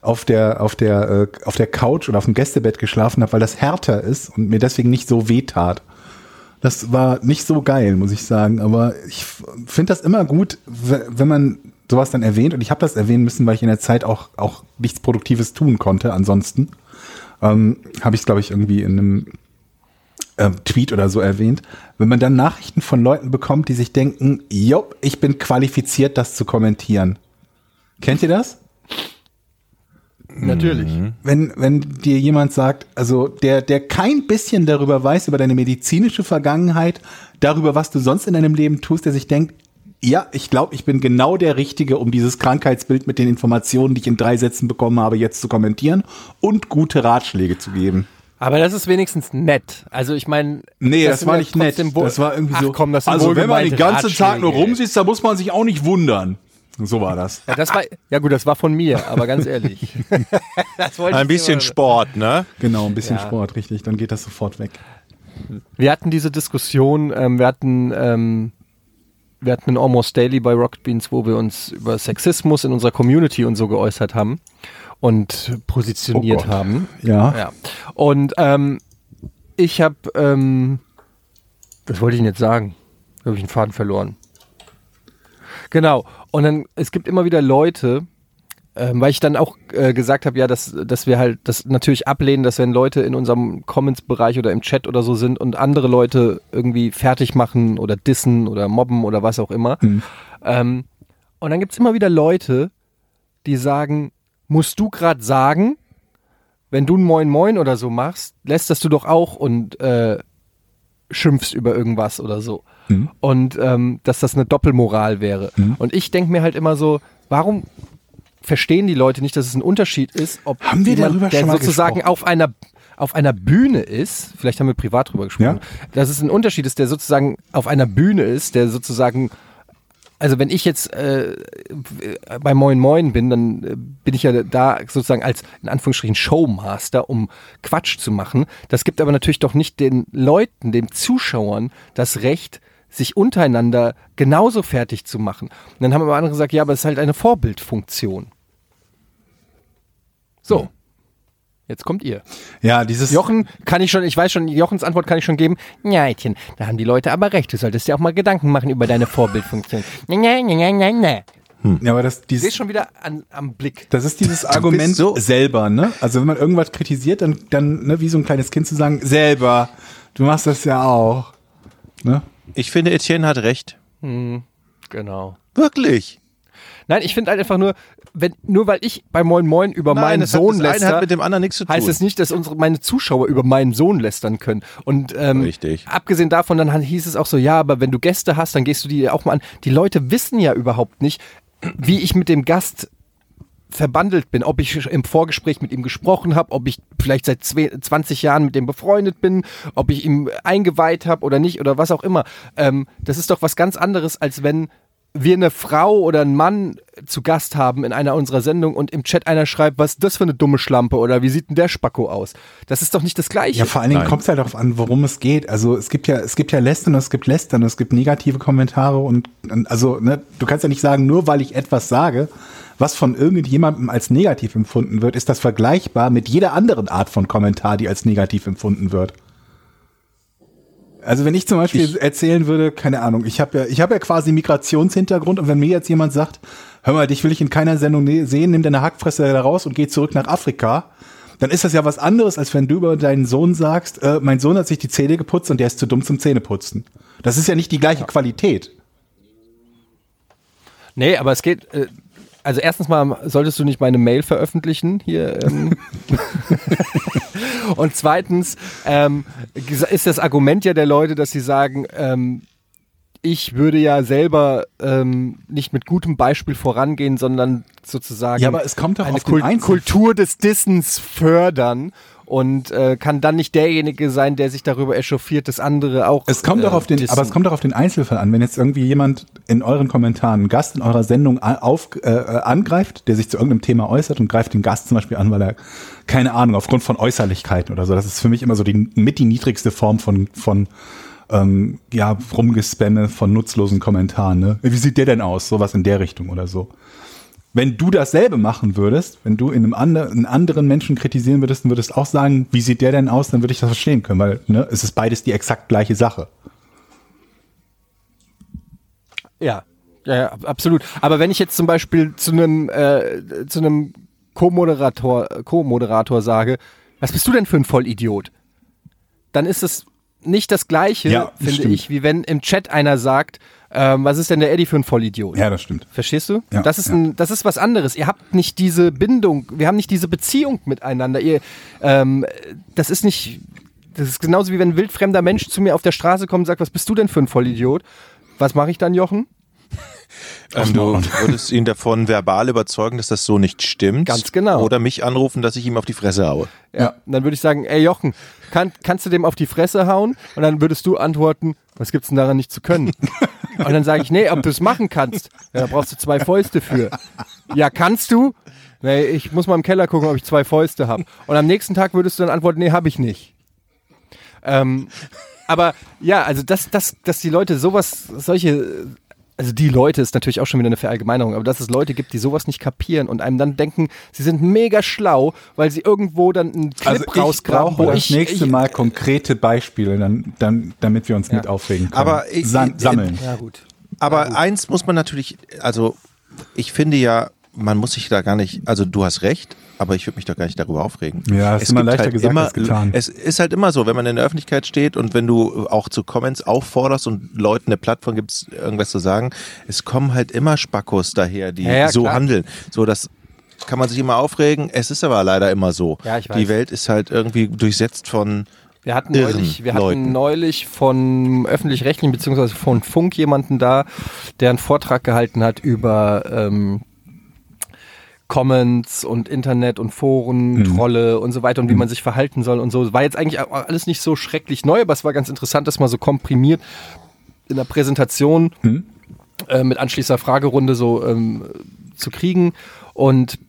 auf der auf der äh, auf der Couch oder auf dem Gästebett geschlafen habe, weil das härter ist und mir deswegen nicht so weh tat. Das war nicht so geil, muss ich sagen. Aber ich finde das immer gut, wenn man sowas dann erwähnt. Und ich habe das erwähnen müssen, weil ich in der Zeit auch, auch nichts Produktives tun konnte. Ansonsten ähm, habe ich es, glaube ich, irgendwie in einem ähm, Tweet oder so erwähnt. Wenn man dann Nachrichten von Leuten bekommt, die sich denken, jo, ich bin qualifiziert, das zu kommentieren. Kennt ihr das? Natürlich. wenn, wenn dir jemand sagt, also der, der kein bisschen darüber weiß, über deine medizinische Vergangenheit, darüber, was du sonst in deinem Leben tust, der sich denkt, ja, ich glaube, ich bin genau der Richtige, um dieses Krankheitsbild mit den Informationen, die ich in drei Sätzen bekommen habe, jetzt zu kommentieren und gute Ratschläge zu geben. Aber das ist wenigstens nett. Also ich meine, Nee, das, sind war nicht nett. Das war irgendwie Ach so. komm, das sind also wenn man den ganzen Tag nur rumsitzt, da muss man sich auch nicht wundern. So war das. Ja, das war, ja gut, das war von mir, aber ganz ehrlich. Ein bisschen Sport, ne? Genau, ein bisschen Ja. Sport, richtig. Dann geht das sofort weg. Wir hatten diese Diskussion, ähm, wir hatten, ähm, wir hatten einen Almost Daily bei Rocket Beans, wo wir uns über Sexismus in unserer Community und so geäußert haben und positioniert Oh haben. Ja. Ja. Und ähm, ich habe, ähm, was wollte ich denn jetzt sagen? Da habe ich einen Faden verloren. Genau. Und dann, es gibt immer wieder Leute, ähm, weil ich dann auch äh, gesagt habe, ja, dass, dass wir halt das natürlich ablehnen, dass wenn Leute in unserem Comments-Bereich oder im Chat oder so sind und andere Leute irgendwie fertig machen oder dissen oder mobben oder was auch immer. Ähm, und dann gibt's immer wieder Leute, die sagen, musst du gerade sagen, wenn du ein Moin Moin oder so machst, lässt das du doch auch und äh, schimpfst über irgendwas oder so. Mhm. Und ähm, dass das eine Doppelmoral wäre. Und ich denke mir halt immer so, warum verstehen die Leute nicht, dass es ein Unterschied ist, ob Haben wir jemand, darüber der sozusagen gesprochen? auf einer auf einer Bühne ist, vielleicht haben wir privat drüber gesprochen, dass es ein Unterschied ist, der sozusagen auf einer Bühne ist, der sozusagen also wenn ich jetzt äh, bei Moin Moin bin, dann äh, bin ich ja da sozusagen als in Anführungsstrichen Showmaster, um Quatsch zu machen. Das gibt aber natürlich doch nicht den Leuten, den Zuschauern das Recht, sich untereinander genauso fertig zu machen. Und dann haben aber andere gesagt, ja, aber es ist halt eine Vorbildfunktion. So. Jetzt kommt ihr. Ja, dieses. Jochen kann ich schon, ich weiß schon, Jochens Antwort kann ich schon geben. Ja, Etienne, da haben die Leute aber recht. Du solltest dir auch mal Gedanken machen über deine Vorbildfunktion. Ne, ne, ne, ne, ne, ne. Ja, aber das, dieses, sehe schon wieder an, am Blick. Das ist dieses Argument so- selber, ne? Also wenn man irgendwas kritisiert, dann, dann ne, wie so ein kleines Kind zu sagen, selber, du machst das ja auch. Ne? Ich finde, Etienne hat recht. Genau. Wirklich. Nein, ich finde halt einfach nur, wenn, nur weil ich bei Moin Moin über meinen das hat, Sohn das eine läster, hat mit dem anderen nichts zu tun. heißt es nicht, dass unsere, meine Zuschauer über meinen Sohn lästern können. Und ähm, Richtig. abgesehen davon, dann hieß es auch so, ja, aber wenn du Gäste hast, dann gehst du die auch mal an. Die Leute wissen ja überhaupt nicht, wie ich mit dem Gast verbandelt bin, ob ich im Vorgespräch mit ihm gesprochen habe, ob ich vielleicht seit zwe- 20 Jahren mit dem befreundet bin, ob ich ihm eingeweiht habe oder nicht oder was auch immer. Ähm, das ist doch was ganz anderes, als wenn wir eine Frau oder einen Mann zu Gast haben in einer unserer Sendungen und im Chat einer schreibt, was ist das für eine dumme Schlampe oder wie sieht denn der Spacko aus? Das ist doch nicht das Gleiche. Ja, vor allen Dingen kommt es halt darauf an, worum es geht. Also es gibt ja, es gibt ja Lästern und es gibt Lästern und es gibt negative Kommentare und, und also, ne, du kannst ja nicht sagen, nur weil ich etwas sage, was von irgendjemandem als negativ empfunden wird, ist das vergleichbar mit jeder anderen Art von Kommentar, die als negativ empfunden wird. Also wenn ich zum Beispiel erzählen würde, keine Ahnung, ich habe ja, ich habe ja quasi Migrationshintergrund und wenn mir jetzt jemand sagt, hör mal, dich will ich in keiner Sendung ne- sehen, nimm deine Hackfresse da raus und geh zurück nach Afrika, dann ist das ja was anderes, als wenn du über deinen Sohn sagst, äh, mein Sohn hat sich die Zähne geputzt und der ist zu dumm zum Zähneputzen. Das ist ja nicht die gleiche Qualität. Nee, aber es geht. Äh, also erstens mal solltest du nicht meine Mail veröffentlichen hier. Ähm, Und zweitens ähm, ist das Argument ja der Leute, dass sie sagen, ähm, ich würde ja selber ähm, nicht mit gutem Beispiel vorangehen, sondern sozusagen Ja, aber es kommt doch eine auf Kul Kultur des Dissens fördern und äh, kann dann nicht derjenige sein, der sich darüber echauffiert, dass andere auch. Es kommt äh, doch auf den, dissen. aber es kommt doch auf den Einzelfall an. Wenn jetzt irgendwie jemand in euren Kommentaren einen Gast in eurer Sendung auf, äh, äh, angreift, der sich zu irgendeinem Thema äußert und greift den Gast zum Beispiel an, weil er keine Ahnung aufgrund von Äußerlichkeiten oder so. Das ist für mich immer so die mit die niedrigste Form von von ähm, ja rumgespamme von nutzlosen Kommentaren. Ne? Wie sieht der denn aus? Sowas in der Richtung oder so. Wenn du dasselbe machen würdest, wenn du in einem andre, einen anderen Menschen kritisieren würdest und würdest auch sagen, wie sieht der denn aus, dann würde ich das verstehen können, weil ne, es ist beides die exakt gleiche Sache. Ja, ja, ja, ab- absolut. Aber wenn ich jetzt zum Beispiel zu einem äh, zu einem Co-Moderator Co-Moderator sage, was bist du denn für ein Vollidiot? Dann ist es nicht das Gleiche, Ja, finde stimmt. ich, wie wenn im Chat einer sagt, ähm, was ist denn der Eddie für ein Vollidiot? Ja, das stimmt. Verstehst du? Ja, das, ist ja. ein, das ist was anderes. Ihr habt nicht diese Bindung, wir haben nicht diese Beziehung miteinander. Ihr, ähm, das ist nicht, das ist genauso wie wenn ein wildfremder Mensch zu mir auf der Straße kommt und sagt, was bist du denn für ein Vollidiot? Was mache ich dann, Jochen? Ähm, du würdest ihn davon verbal überzeugen, dass das so nicht stimmt. Ganz genau. Oder mich anrufen, dass ich ihm auf die Fresse haue. Ja. Und dann würde ich sagen, ey Jochen, kann, kannst du dem auf die Fresse hauen? Und dann würdest du antworten, was gibt's denn daran nicht zu können? Und dann sage ich, nee, ob du es machen kannst, ja, da brauchst du zwei Fäuste für. Ja, kannst du? Nee, ich muss mal im Keller gucken, ob ich zwei Fäuste habe. Und am nächsten Tag würdest du dann antworten, nee, habe ich nicht. Ähm, aber ja, also dass, dass, dass die Leute sowas, solche, also die Leute ist natürlich auch schon wieder eine Verallgemeinerung, aber dass es Leute gibt, die sowas nicht kapieren und einem dann denken, sie sind mega schlau, weil sie irgendwo dann einen Clip Also ich rausgraben, brauche das ich, nächste ich Mal konkrete Beispiele, dann, dann, damit wir uns nicht aufregen können. Aber ich- Sam sammeln. ja gut. Aber eins muss man natürlich, also ich finde ja, man muss sich da gar nicht, also du hast recht, aber ich würde mich doch gar nicht darüber aufregen. Ja, ist Es immer gibt leichter halt gesagt immer, als getan. Es ist halt immer so, wenn man in der Öffentlichkeit steht und wenn du auch zu Comments aufforderst und Leuten eine Plattform gibst, irgendwas zu sagen, es kommen halt immer Spackos daher, die Ja, ja, so klar. handeln. So, das kann man sich immer aufregen. Es ist aber leider immer so. Ja, ich weiß. Die Welt ist halt irgendwie durchsetzt von Wir hatten neulich, wir hatten neulich von öffentlich-rechtlichen beziehungsweise von Funk jemanden da, der einen Vortrag gehalten hat über ähm, Comments und Internet und Foren, Trolle und so weiter und wie man sich verhalten soll und so. War jetzt eigentlich alles nicht so schrecklich neu, aber es war ganz interessant, das mal so komprimiert in der Präsentation äh, mit anschließender Fragerunde so ähm, zu kriegen. Und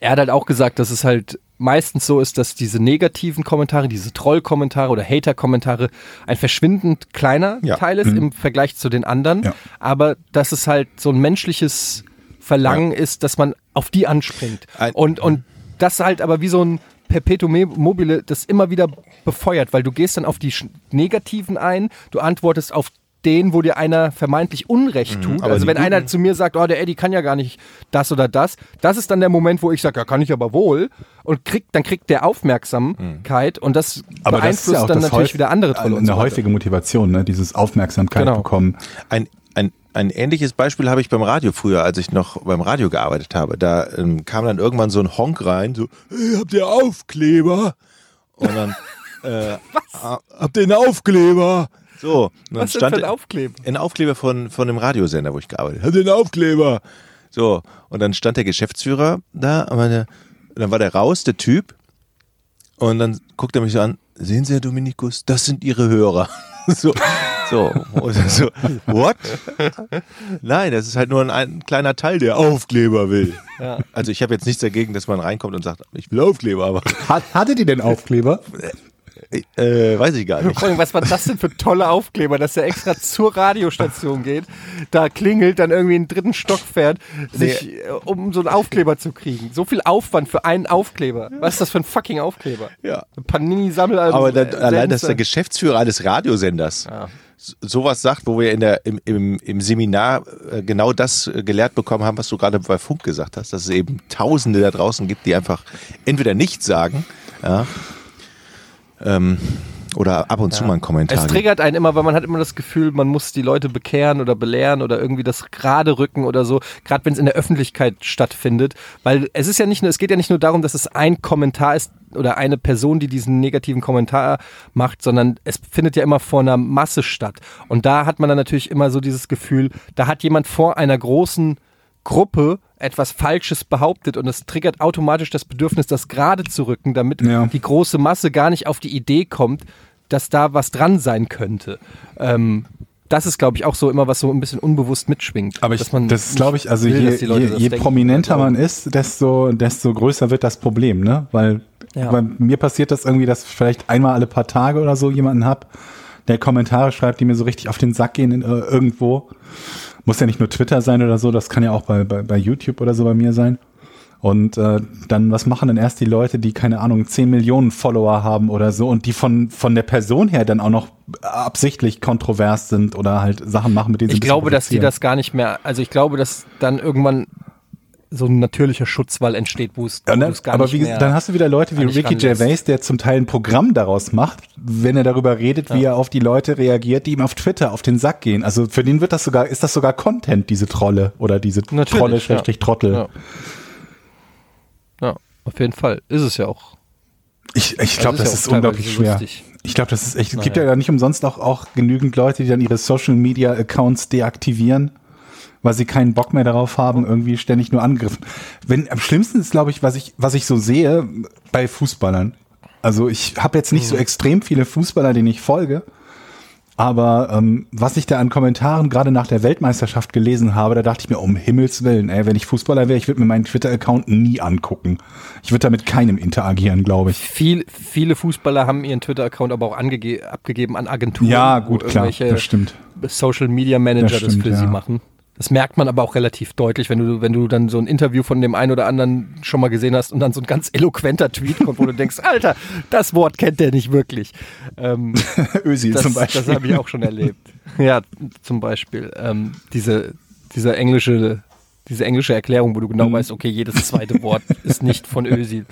er hat halt auch gesagt, dass es halt meistens so ist, dass diese negativen Kommentare, diese Troll-Kommentare oder Hater-Kommentare ein verschwindend kleiner Ja. Teil ist im Vergleich zu den anderen. Ja. Aber dass es halt so ein menschliches Verlangen ist, dass man auf die anspringt. Ein- und, und das halt aber wie so ein Perpetuum mobile das immer wieder befeuert, weil du gehst dann auf die Negativen ein, du antwortest auf den, wo dir einer vermeintlich Unrecht tut. aber also wenn einer zu mir sagt, oh, der Eddie kann ja gar nicht das oder das, das ist dann der Moment, wo ich sage, ja, kann ich aber wohl. Und kriegt, dann kriegt der Aufmerksamkeit und das Aber das ist beeinflusst ja auch dann das natürlich häufig- wieder andere Trolle Eine und so häufige Motivation, ne? dieses Aufmerksamkeit Genau. bekommen. Ein, ein, ein ähnliches Beispiel habe ich beim Radio früher, als ich noch beim Radio gearbeitet habe. Da ähm, kam dann irgendwann so ein Honk rein, so, hey, habt ihr Aufkleber? Und dann, äh, Was? Habt ihr einen Aufkleber? So, und dann Was denn stand für ein Aufkleber? ein Aufkleber von, von einem Radiosender, wo ich gearbeitet habe. Habt ihr einen Aufkleber? So, und dann stand der Geschäftsführer da, und dann war der raus, der Typ, und dann guckt er mich so an, sehen Sie, Herr Dominikus, das sind Ihre Hörer. so, so, so, what? Nein, das ist halt nur ein, ein kleiner Teil, der Aufkleber will. Ja. Also ich habe jetzt nichts dagegen, dass man reinkommt und sagt, ich will Aufkleber, aber Hat, hattet ihr denn Aufkleber? äh, weiß ich gar nicht. Was war das denn für tolle Aufkleber, dass er extra zur Radiostation geht, da klingelt, dann irgendwie in den dritten Stock fährt, sich, äh, um so einen Aufkleber zu kriegen. So viel Aufwand für einen Aufkleber. Was ist das für ein fucking Aufkleber? Ja. Ein Panini-Sammelalbum. Aber dann, äh, allein, dass Sense. der Geschäftsführer eines Radiosenders s- sowas sagt, wo wir in der, im, im, im Seminar äh, genau das äh, gelehrt bekommen haben, was du gerade bei Funk gesagt hast, dass es eben Tausende da draußen gibt, die einfach entweder nichts sagen, ja, ähm, Oder ab und zu mal ein Kommentar. Es triggert einen immer, weil man hat immer das Gefühl, man muss die Leute bekehren oder belehren oder irgendwie das gerade rücken oder so, gerade wenn es in der Öffentlichkeit stattfindet. Weil es ist ja nicht nur, es geht ja nicht nur darum, dass es ein Kommentar ist oder eine Person, die diesen negativen Kommentar macht, sondern es findet ja immer vor einer Masse statt. Und da hat man dann natürlich immer so dieses Gefühl, da hat jemand vor einer großen Gruppe etwas Falsches behauptet und es triggert automatisch das Bedürfnis, das gerade zu rücken, damit Ja. die große Masse gar nicht auf die Idee kommt, dass da was dran sein könnte. Ähm, das ist, glaube ich, auch so immer was so ein bisschen unbewusst mitschwingt. Aber ich, das glaube ich, also will, je, je, je denken prominenter oder man ist, desto, desto größer wird das Problem, ne? Weil Ja. bei mir passiert das irgendwie, dass ich vielleicht einmal alle paar Tage oder so jemanden hab, der Kommentare schreibt, die mir so richtig auf den Sack gehen in, äh, irgendwo. Muss ja nicht nur Twitter sein oder so, das kann ja auch bei, bei, bei YouTube oder so bei mir sein. Und äh, dann, was machen dann erst die Leute, die, keine Ahnung, 10 Millionen Follower haben oder so und die von, von der Person her dann auch noch absichtlich kontrovers sind oder halt Sachen machen, mit denen sie Ich glaube, dass die das gar nicht mehr, also ich glaube, dass dann irgendwann so ein natürlicher Schutzwall entsteht, wo es Ja, ne? gar aber nicht wie, mehr dann hast du wieder Leute wie Ricky. Gervais, der zum Teil ein Programm daraus macht, wenn er darüber redet, wie er auf die Leute reagiert, die ihm auf Twitter auf den Sack gehen. Also für den wird das sogar, ist das sogar Content, diese Trolle oder diese Natürlich, Trolle, ja. Schrägstrich Trottel. Ja. ja, auf jeden Fall. Ist es ja auch. Ich, ich glaube, Also das ja ist unglaublich schwer. lustig. Ich glaube, das ist echt, es gibt Naja. ja nicht umsonst auch, auch genügend Leute, die dann ihre Social Media Accounts deaktivieren, weil sie keinen Bock mehr darauf haben, irgendwie ständig nur angegriffen. Wenn, am schlimmsten ist, glaube ich, was ich, was ich so sehe bei Fußballern. Also ich habe jetzt nicht so extrem viele Fußballer, denen ich folge, aber ähm, was ich da an Kommentaren gerade nach der Weltmeisterschaft gelesen habe, da dachte ich mir, um Himmels Willen, ey, wenn ich Fußballer wäre, ich würde mir meinen Twitter-Account nie angucken. Ich würde da mit keinem interagieren, glaube ich. Viel, viele Fußballer haben ihren Twitter-Account aber auch abgegeben an Agenturen. Ja, gut, klar, irgendwelche das stimmt. Social Media Manager Das das, stimmt, für sie ja. machen. Das merkt man aber auch relativ deutlich, wenn du, wenn du dann so ein Interview von dem einen oder anderen schon mal gesehen hast und dann so ein ganz eloquenter Tweet kommt, wo du denkst, Alter, das Wort kennt der nicht wirklich. Ähm, Ösi das zum Beispiel. das habe ich auch schon erlebt. Ja, zum Beispiel. Ähm, diese, diese englische, diese englische Erklärung, wo du Mhm. genau weißt, okay, jedes zweite Wort ist nicht von Ösi.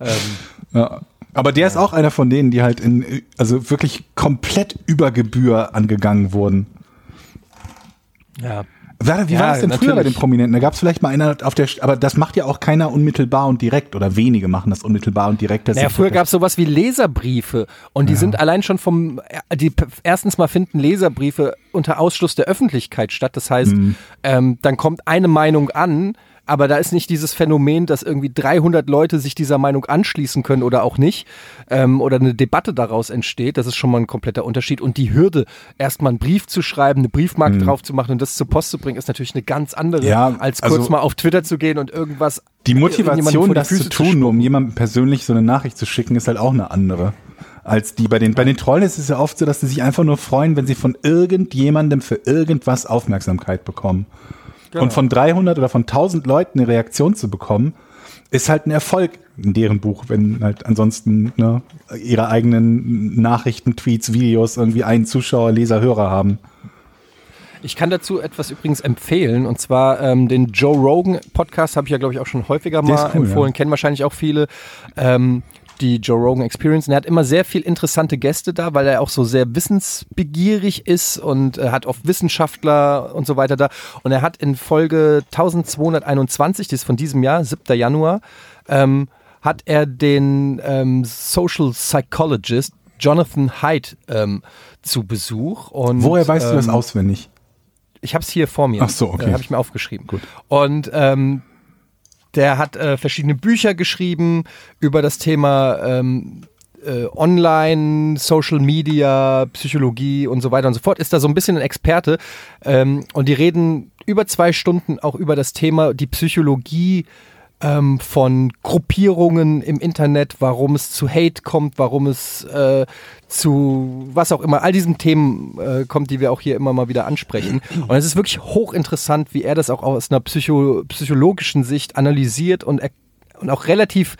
Ähm, Ja. Aber der ist auch einer von denen, die halt in, also wirklich komplett über Gebühr angegangen wurden. ja. Wie Ja, war das denn früher bei den natürlich. Prominenten? Da gab es vielleicht mal einer auf der, aber das macht ja auch keiner unmittelbar und direkt oder wenige machen das unmittelbar und direkt. Naja, früher gab es sowas wie Leserbriefe und die sind allein schon vom, äh, die erstens mal finden Leserbriefe unter Ausschluss der Öffentlichkeit statt. Das heißt, Mhm. ähm, dann kommt eine Meinung an, aber da ist nicht dieses Phänomen, dass irgendwie 300 Leute sich dieser Meinung anschließen können oder auch nicht ähm, oder eine Debatte daraus entsteht. Das ist schon mal ein kompletter Unterschied. Und die Hürde, erstmal einen Brief zu schreiben, eine Briefmarke drauf zu machen und das zur Post zu bringen, ist natürlich eine ganz andere, Mhm. Ja, als kurz also- mal auf Twitter zu gehen und irgendwas Die irgendjemandem Motivation, die das zu tun, nur um jemandem persönlich so eine Nachricht zu schicken, ist halt auch eine andere. Als die bei den, bei den Trollen ist es ja oft so, dass sie sich einfach nur freuen, wenn sie von irgendjemandem für irgendwas Aufmerksamkeit bekommen. Genau. Und von 300 oder von 1000 Leuten eine Reaktion zu bekommen, ist halt ein Erfolg in deren Buch, wenn halt ansonsten ne, ihre eigenen Nachrichten, Tweets, Videos irgendwie einen Zuschauer, Leser, Hörer haben. Ich kann dazu etwas übrigens empfehlen und zwar ähm, den Joe Rogan Podcast habe ich ja glaube ich auch schon häufiger mal cool, empfohlen, kennen wahrscheinlich auch viele. Ähm, die Joe Rogan Experience. Und er hat immer sehr viel interessante Gäste da, weil er auch so sehr wissensbegierig ist und äh, hat oft Wissenschaftler und so weiter da. Und er hat in Folge 1221, die ist von diesem Jahr, 7. Januar, ähm, hat er den ähm, Social Psychologist Jonathan Haidt ähm, zu Besuch. Und, Woher weißt ähm, du das auswendig? ich habe es hier vor mir. Ach so, okay. Äh, habe ich mir aufgeschrieben. Gut. Und ähm, der hat äh, verschiedene Bücher geschrieben über das Thema ähm, äh, Online, Social Media, Psychologie und so weiter und so fort. Ist da so ein bisschen ein Experte. Ähm, und die reden über zwei Stunden auch über das Thema die Psychologie ähm, von Gruppierungen im Internet, warum es zu Hate kommt, warum es äh, zu was auch immer, all diesen Themen äh, kommt, die wir auch hier immer mal wieder ansprechen. Und es ist wirklich hochinteressant, wie er das auch aus einer psycho psychologischen Sicht analysiert und, und auch relativ,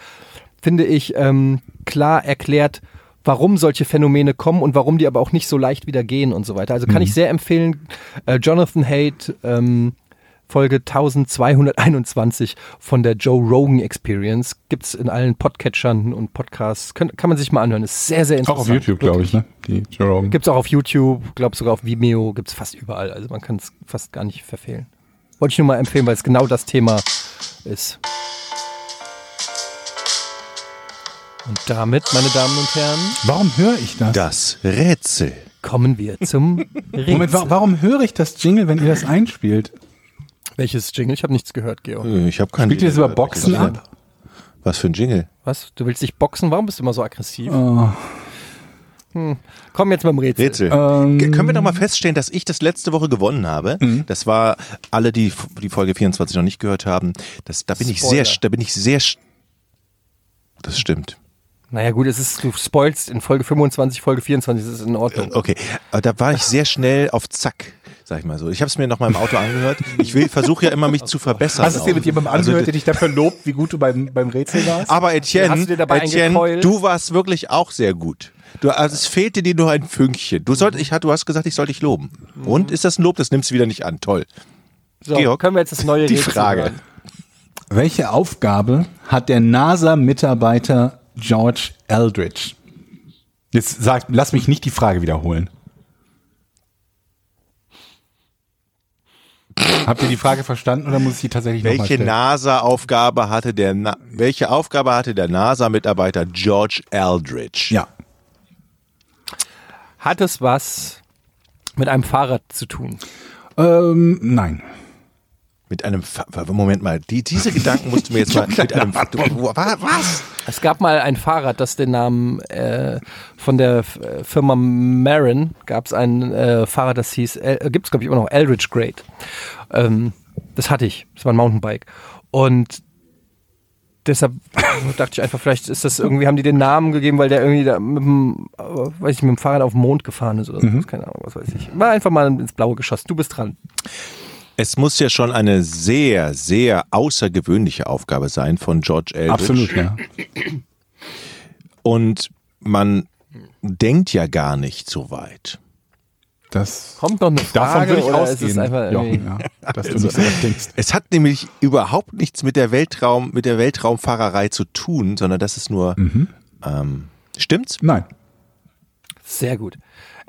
finde ich, ähm, klar erklärt, warum solche Phänomene kommen und warum die aber auch nicht so leicht wieder gehen und so weiter. Also kann ich sehr empfehlen, äh, Jonathan Haidt, ähm, Folge 1221 von der Joe Rogan Experience. Gibt's in allen Podcatchern und Podcasts. Kann, kann man sich mal anhören. Ist sehr, sehr Auch interessant. auf YouTube, glaube ich, ne? Die Joe Rogan. Gibt's auch auf YouTube, glaube sogar auf Vimeo, gibt's fast überall. Also man kann es fast gar nicht verfehlen. Wollte ich nur mal empfehlen, weil es genau das Thema ist. Und damit, meine Damen und Herren, Warum höre ich das? Das Rätsel. kommen wir zum Rätsel. Moment, wa warum höre ich das Jingle, wenn ihr das einspielt? Welches Jingle? Ich habe nichts gehört, Georg. Ich habe keinen Spielt ihr das über Boxen ab? Was für ein Jingle? Was? Du willst dich boxen? Warum bist du immer so aggressiv? Oh. Hm. Komm jetzt mit dem Rätsel. Rätsel. Ähm, Können wir doch mal feststellen, dass ich das letzte Woche gewonnen habe? Das war alle, die die Folge 24 noch nicht gehört haben. Das, da bin ich sehr, da bin ich sehr. sch- Das stimmt. Naja gut, es ist, du spoilst in Folge 25, Folge 24, das ist in Ordnung. Okay, aber da war ich sehr schnell auf Zack, sag ich mal so. Ich habe es mir noch mal im Auto angehört. Ich will, versuche ja immer mich zu verbessern. Hast du es dir mit jemandem Also, angehört, der dich dafür lobt, wie gut du beim, beim Rätsel warst? Aber Hast Etienne, du dir dabei Etienne du warst wirklich auch sehr gut. Du, also es fehlte dir nur ein Fünkchen. Du, sollt, ich, du hast gesagt, ich soll dich loben. Und ist das ein Lob? Das nimmst du wieder nicht an. Toll. So, Georg, können wir jetzt das neue Die Rätsel Frage. hören? Welche Aufgabe hat der NASA-Mitarbeiter George Eldridge? Jetzt sag, lass mich nicht die Frage wiederholen. Habt ihr die Frage verstanden oder muss ich die tatsächlich nochmal Welche stellen? NASA-Aufgabe hatte der Na welche Aufgabe hatte der NASA-Mitarbeiter George Aldrich? Ja. Hat es was mit einem Fahrrad zu tun? Ähm, nein. Mit einem Fa Moment mal, die, diese Gedanken musst du mir jetzt mal mit einem du, was? Es gab mal ein Fahrrad, das den Namen äh, von der F- Firma Marin gab es ein äh, Fahrrad, das hieß, äh, gibt es glaube ich immer noch, Eldridge Great. Ähm, das hatte ich, das war ein Mountainbike. Und deshalb dachte ich einfach, vielleicht ist das irgendwie, haben die den Namen gegeben, weil der irgendwie da mit dem, äh, weiß ich, mit dem Fahrrad auf den Mond gefahren ist oder so. Keine Ahnung, was weiß ich. War einfach mal ins Blaue geschossen. Du bist dran. Es muss ja schon eine sehr, sehr außergewöhnliche Aufgabe sein von George Eldridge. Absolut, ja. Und man denkt ja gar nicht so weit. Das, Kommt noch eine davon Frage würde ich ist ausgehen, es einfach irgendwie- Jochen, ja, dass du nicht so weit denkst. Es hat nämlich überhaupt nichts mit der Weltraum, mit der Weltraumfahrerei zu tun, sondern das ist nur, Mhm. ähm, stimmt's? Nein. Sehr gut.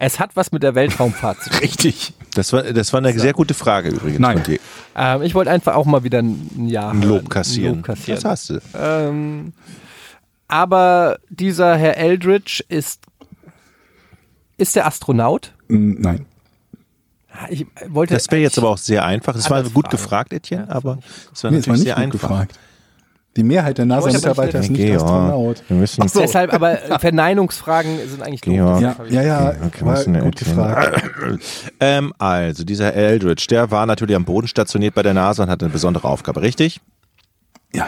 Es hat was mit der Weltraumfahrt zu tun. Richtig. Das war, das war eine sehr gute Frage übrigens. Nein. von dir. Ähm, ich wollte einfach auch mal wieder ein Ja Ein. Lob kassieren. Ein Lob kassieren. Das hast du. Ähm, aber dieser Herr Eldridge ist, ist der Astronaut? Nein. Ich wollte Das wäre jetzt aber auch sehr einfach. Das war gut Frage. gefragt, Etienne, aber war es war Nee, es war natürlich nicht sehr gut einfach. gefragt. Die Mehrheit der NASA-Mitarbeiter ist nicht Georg, Astronaut. wir müssen- so. Deshalb, aber Verneinungsfragen sind eigentlich doof. Georg. Ja, ja, ja, Okay, denn, gut gefragt. Ähm, also, dieser Eldridge, der war natürlich am Boden stationiert bei der NASA und hatte eine besondere Aufgabe, richtig? Ja,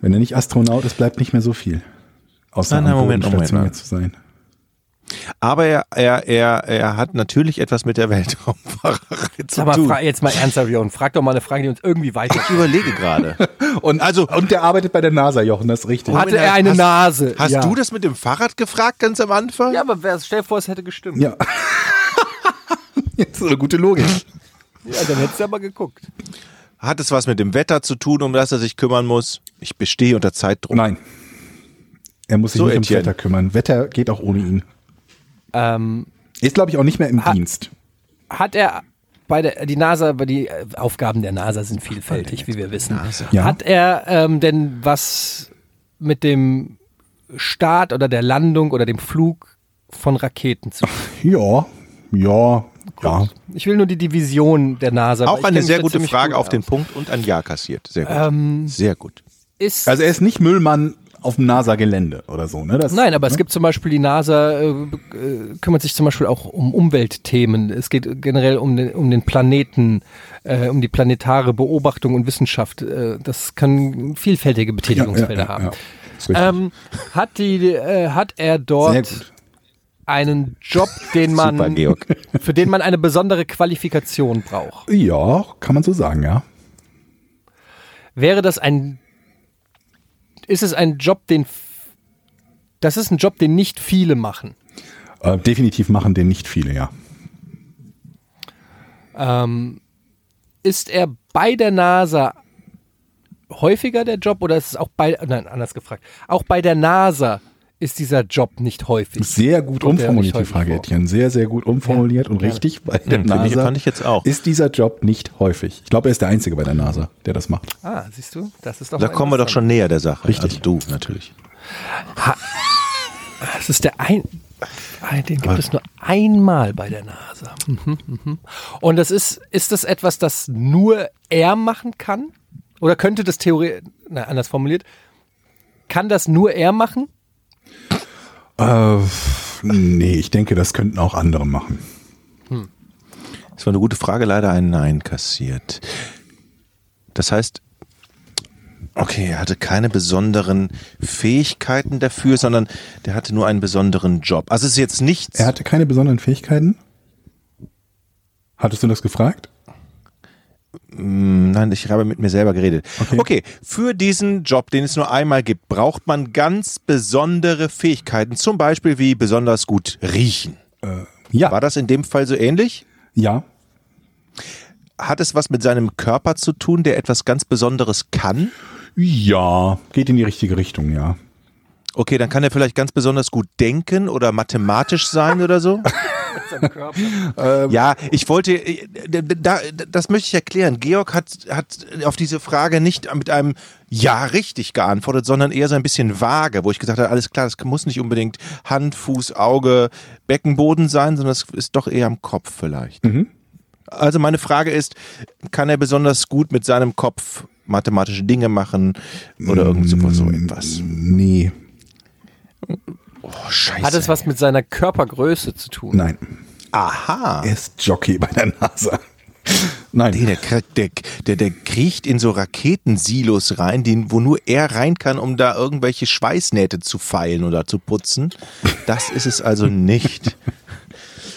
wenn er nicht Astronaut ist, bleibt nicht mehr so viel. Außer Nein, nein, am Moment, Boden Moment, stationiert Moment. zu sein. Aber er, er, er, er hat natürlich etwas mit der Weltraumfahrerei zu Sag mal, tun. jetzt mal ernsthaft, Jochen. Frag doch mal eine Frage, die uns irgendwie weiter. Ich überlege gerade. Und, also, und der arbeitet bei der NASA, Jochen, das ist richtig. Hatte er eine hast, Nase? Hast ja. du das mit dem Fahrrad gefragt ganz am Anfang? Ja, aber stell dir vor, es hätte gestimmt. Ja. Jetzt so eine gute Logik. Ja, dann hättest du aber geguckt. Hat es was mit dem Wetter zu tun, um das er sich kümmern muss? Ich bestehe unter Zeitdruck. Nein. Er muss sich So, nicht ums Etienne. Wetter kümmern. Wetter geht auch ohne ihn. Ähm, Ist, glaube ich, auch nicht mehr im Dienst. hat er bei der die NASA, bei die äh, Aufgaben der NASA sind vielfältig, wie wir wissen. Ja. Hat er ähm, denn was mit dem Start oder der Landung oder dem Flug von Raketen zu tun? Ja, ja, ja. Ich will nur die Division der NASA. Auch eine sehr gute Frage gut auf den. Punkt und ein Ja kassiert. Sehr gut. Ähm, sehr gut. ist Also er ist nicht Müllmann auf dem NASA-Gelände oder so, ne? Das, Nein, aber es gibt zum Beispiel die NASA, äh, äh, kümmert sich zum Beispiel auch um Umweltthemen. Es geht generell um den, um den Planeten, äh, um die planetare Beobachtung und Wissenschaft. Äh, das kann vielfältige Betätigungsfelder haben. Ist richtig. Ähm, hat, die, äh, hat er dort einen Job, den man, Super, Georg. für den man eine besondere Qualifikation braucht? Ja, kann man so sagen, ja. Wäre das ein, ist es ein Job, den, das ist ein Job, den nicht viele machen. Äh, definitiv machen den nicht viele, ja. Ähm, ist er bei der NASA häufiger der Job oder ist es auch bei, nein, anders gefragt, auch bei der NASA ist dieser Job nicht häufig? Sehr gut umformuliert, die Frage, vor? Etienne. Sehr, sehr gut umformuliert und Ja. richtig. Bei der Hm, ich- NASA fand ich jetzt auch. ist dieser Job nicht häufig. Ich glaube, er ist der Einzige bei der NASA, der das macht. Ah, siehst du, das ist doch Da kommen wir doch schon näher der Sache. Richtig. Also du natürlich. Das ist der ein, den gibt es nur einmal bei der NASA. Mhm, mhm. Und das ist, ist das etwas, das nur er machen kann? Oder könnte das Theorie, na, anders formuliert, kann das nur er machen? Äh, nee, ich denke, das könnten auch andere machen. Das war eine gute Frage, leider ein Nein kassiert. Das heißt, okay, er hatte keine besonderen Fähigkeiten dafür, sondern der hatte nur einen besonderen Job. Also es ist jetzt nichts. Er hatte keine besonderen Fähigkeiten? Hattest du das gefragt? Hm, Nein, ich habe mit mir selber geredet. Okay. Okay. für diesen Job, den es nur einmal gibt, braucht man ganz besondere Fähigkeiten. Zum Beispiel wie besonders gut riechen. Ja. War das in dem Fall so ähnlich? Ja. Hat es was mit seinem Körper zu tun, der etwas ganz Besonderes kann? Ja. Geht in die richtige Richtung, ja. Okay, dann kann er vielleicht ganz besonders gut denken oder mathematisch sein oder so. ja, ich wollte, äh, da, das möchte ich erklären. Georg hat, hat auf diese Frage nicht mit einem Ja richtig geantwortet, sondern eher so ein bisschen vage, wo ich gesagt habe, alles klar, das muss nicht unbedingt Hand, Fuß, Auge, Beckenboden sein, sondern es ist doch eher am Kopf vielleicht. Also meine Frage ist, kann er besonders gut mit seinem Kopf mathematische Dinge machen oder irgend so, so etwas? Nee. Oh, scheiße. Hat es was mit seiner Körpergröße zu tun? Nein. Aha. Er ist Jockey bei der NASA. Nein. Nee, der, der, der, der kriecht in so Raketensilos rein, den, wo nur er rein kann, um da irgendwelche Schweißnähte zu feilen oder zu putzen. Das ist es also nicht.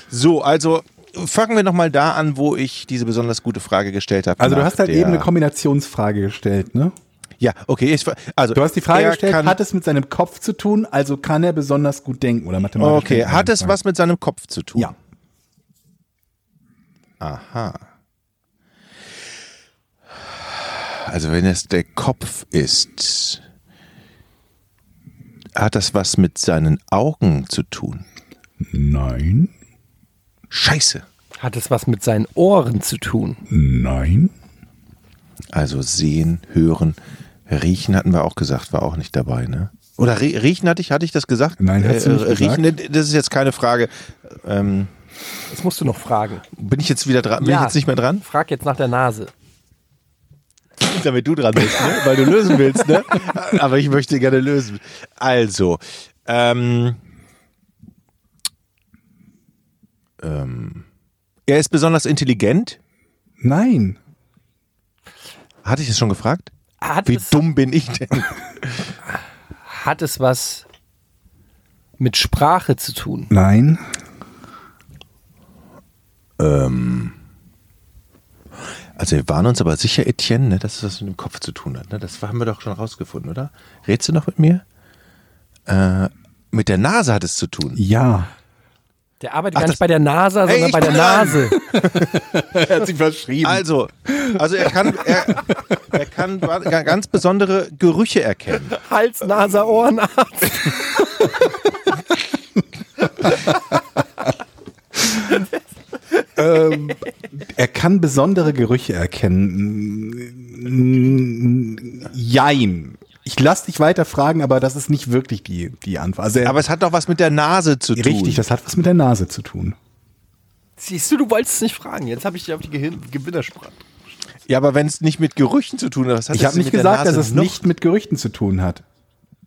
So, also fangen wir nochmal da an, wo ich diese besonders gute Frage gestellt habe. Also du hast halt eben eine Kombinationsfrage gestellt, ne? Ja, okay. Ich, also Du hast die Frage gestellt, kann, hat es mit seinem Kopf zu tun, also kann er besonders gut denken oder mathematisch Okay, denken? hat es was mit seinem Kopf zu tun? Ja. Aha. Also wenn es der Kopf ist, hat das was mit seinen Augen zu tun? Nein. Scheiße. Hat es was mit seinen Ohren zu tun? Nein. Also sehen, hören, riechen hatten wir auch gesagt, war auch nicht dabei, ne? Oder rie- riechen hatte ich, hatte ich das gesagt? Nein, hast du nicht gesagt. Riechen, ne, das ist jetzt keine Frage. Ähm, Das musst du noch fragen. bin ich jetzt wieder dran? Bin ich jetzt nicht mehr dran? Frag jetzt nach der Nase. damit du dran bist, ne? weil du lösen willst. Ne? Aber ich möchte gerne lösen. Also, ähm, ähm, er ist besonders intelligent. Nein. Hatte ich es schon gefragt? Hat Wie es, dumm bin ich denn? hat es was mit Sprache zu tun? Nein. Also wir waren uns aber sicher, Etienne, ne, dass es was mit dem Kopf zu tun hat. Ne? Das haben wir doch schon rausgefunden, oder? Redst du noch mit mir? Äh, mit der Nase hat es zu tun. Ja. Der arbeitet Ach, gar nicht bei der NASA, Hey, sondern ich bei der. Nase. Er hat sich verschrieben. Also, also er kann, er, er kann ga- ganz besondere Gerüche erkennen. Hals, Nase, Ohrenarzt. ähm, er kann besondere Gerüche erkennen. Jein. Ich lasse dich weiter fragen, aber das ist nicht wirklich die, die Antwort. Also er, Aber es hat doch was mit der Nase zu tun. richtig, das hat was mit der Nase zu tun. Siehst du, du wolltest es nicht fragen. Jetzt habe ich dich auf die Gehirn Gewinnersprache. Ja, aber wenn es nicht mit Gerüchen zu tun hat, was hat Ich habe nicht gesagt, dass es noch? nicht mit Gerüchten zu tun hat.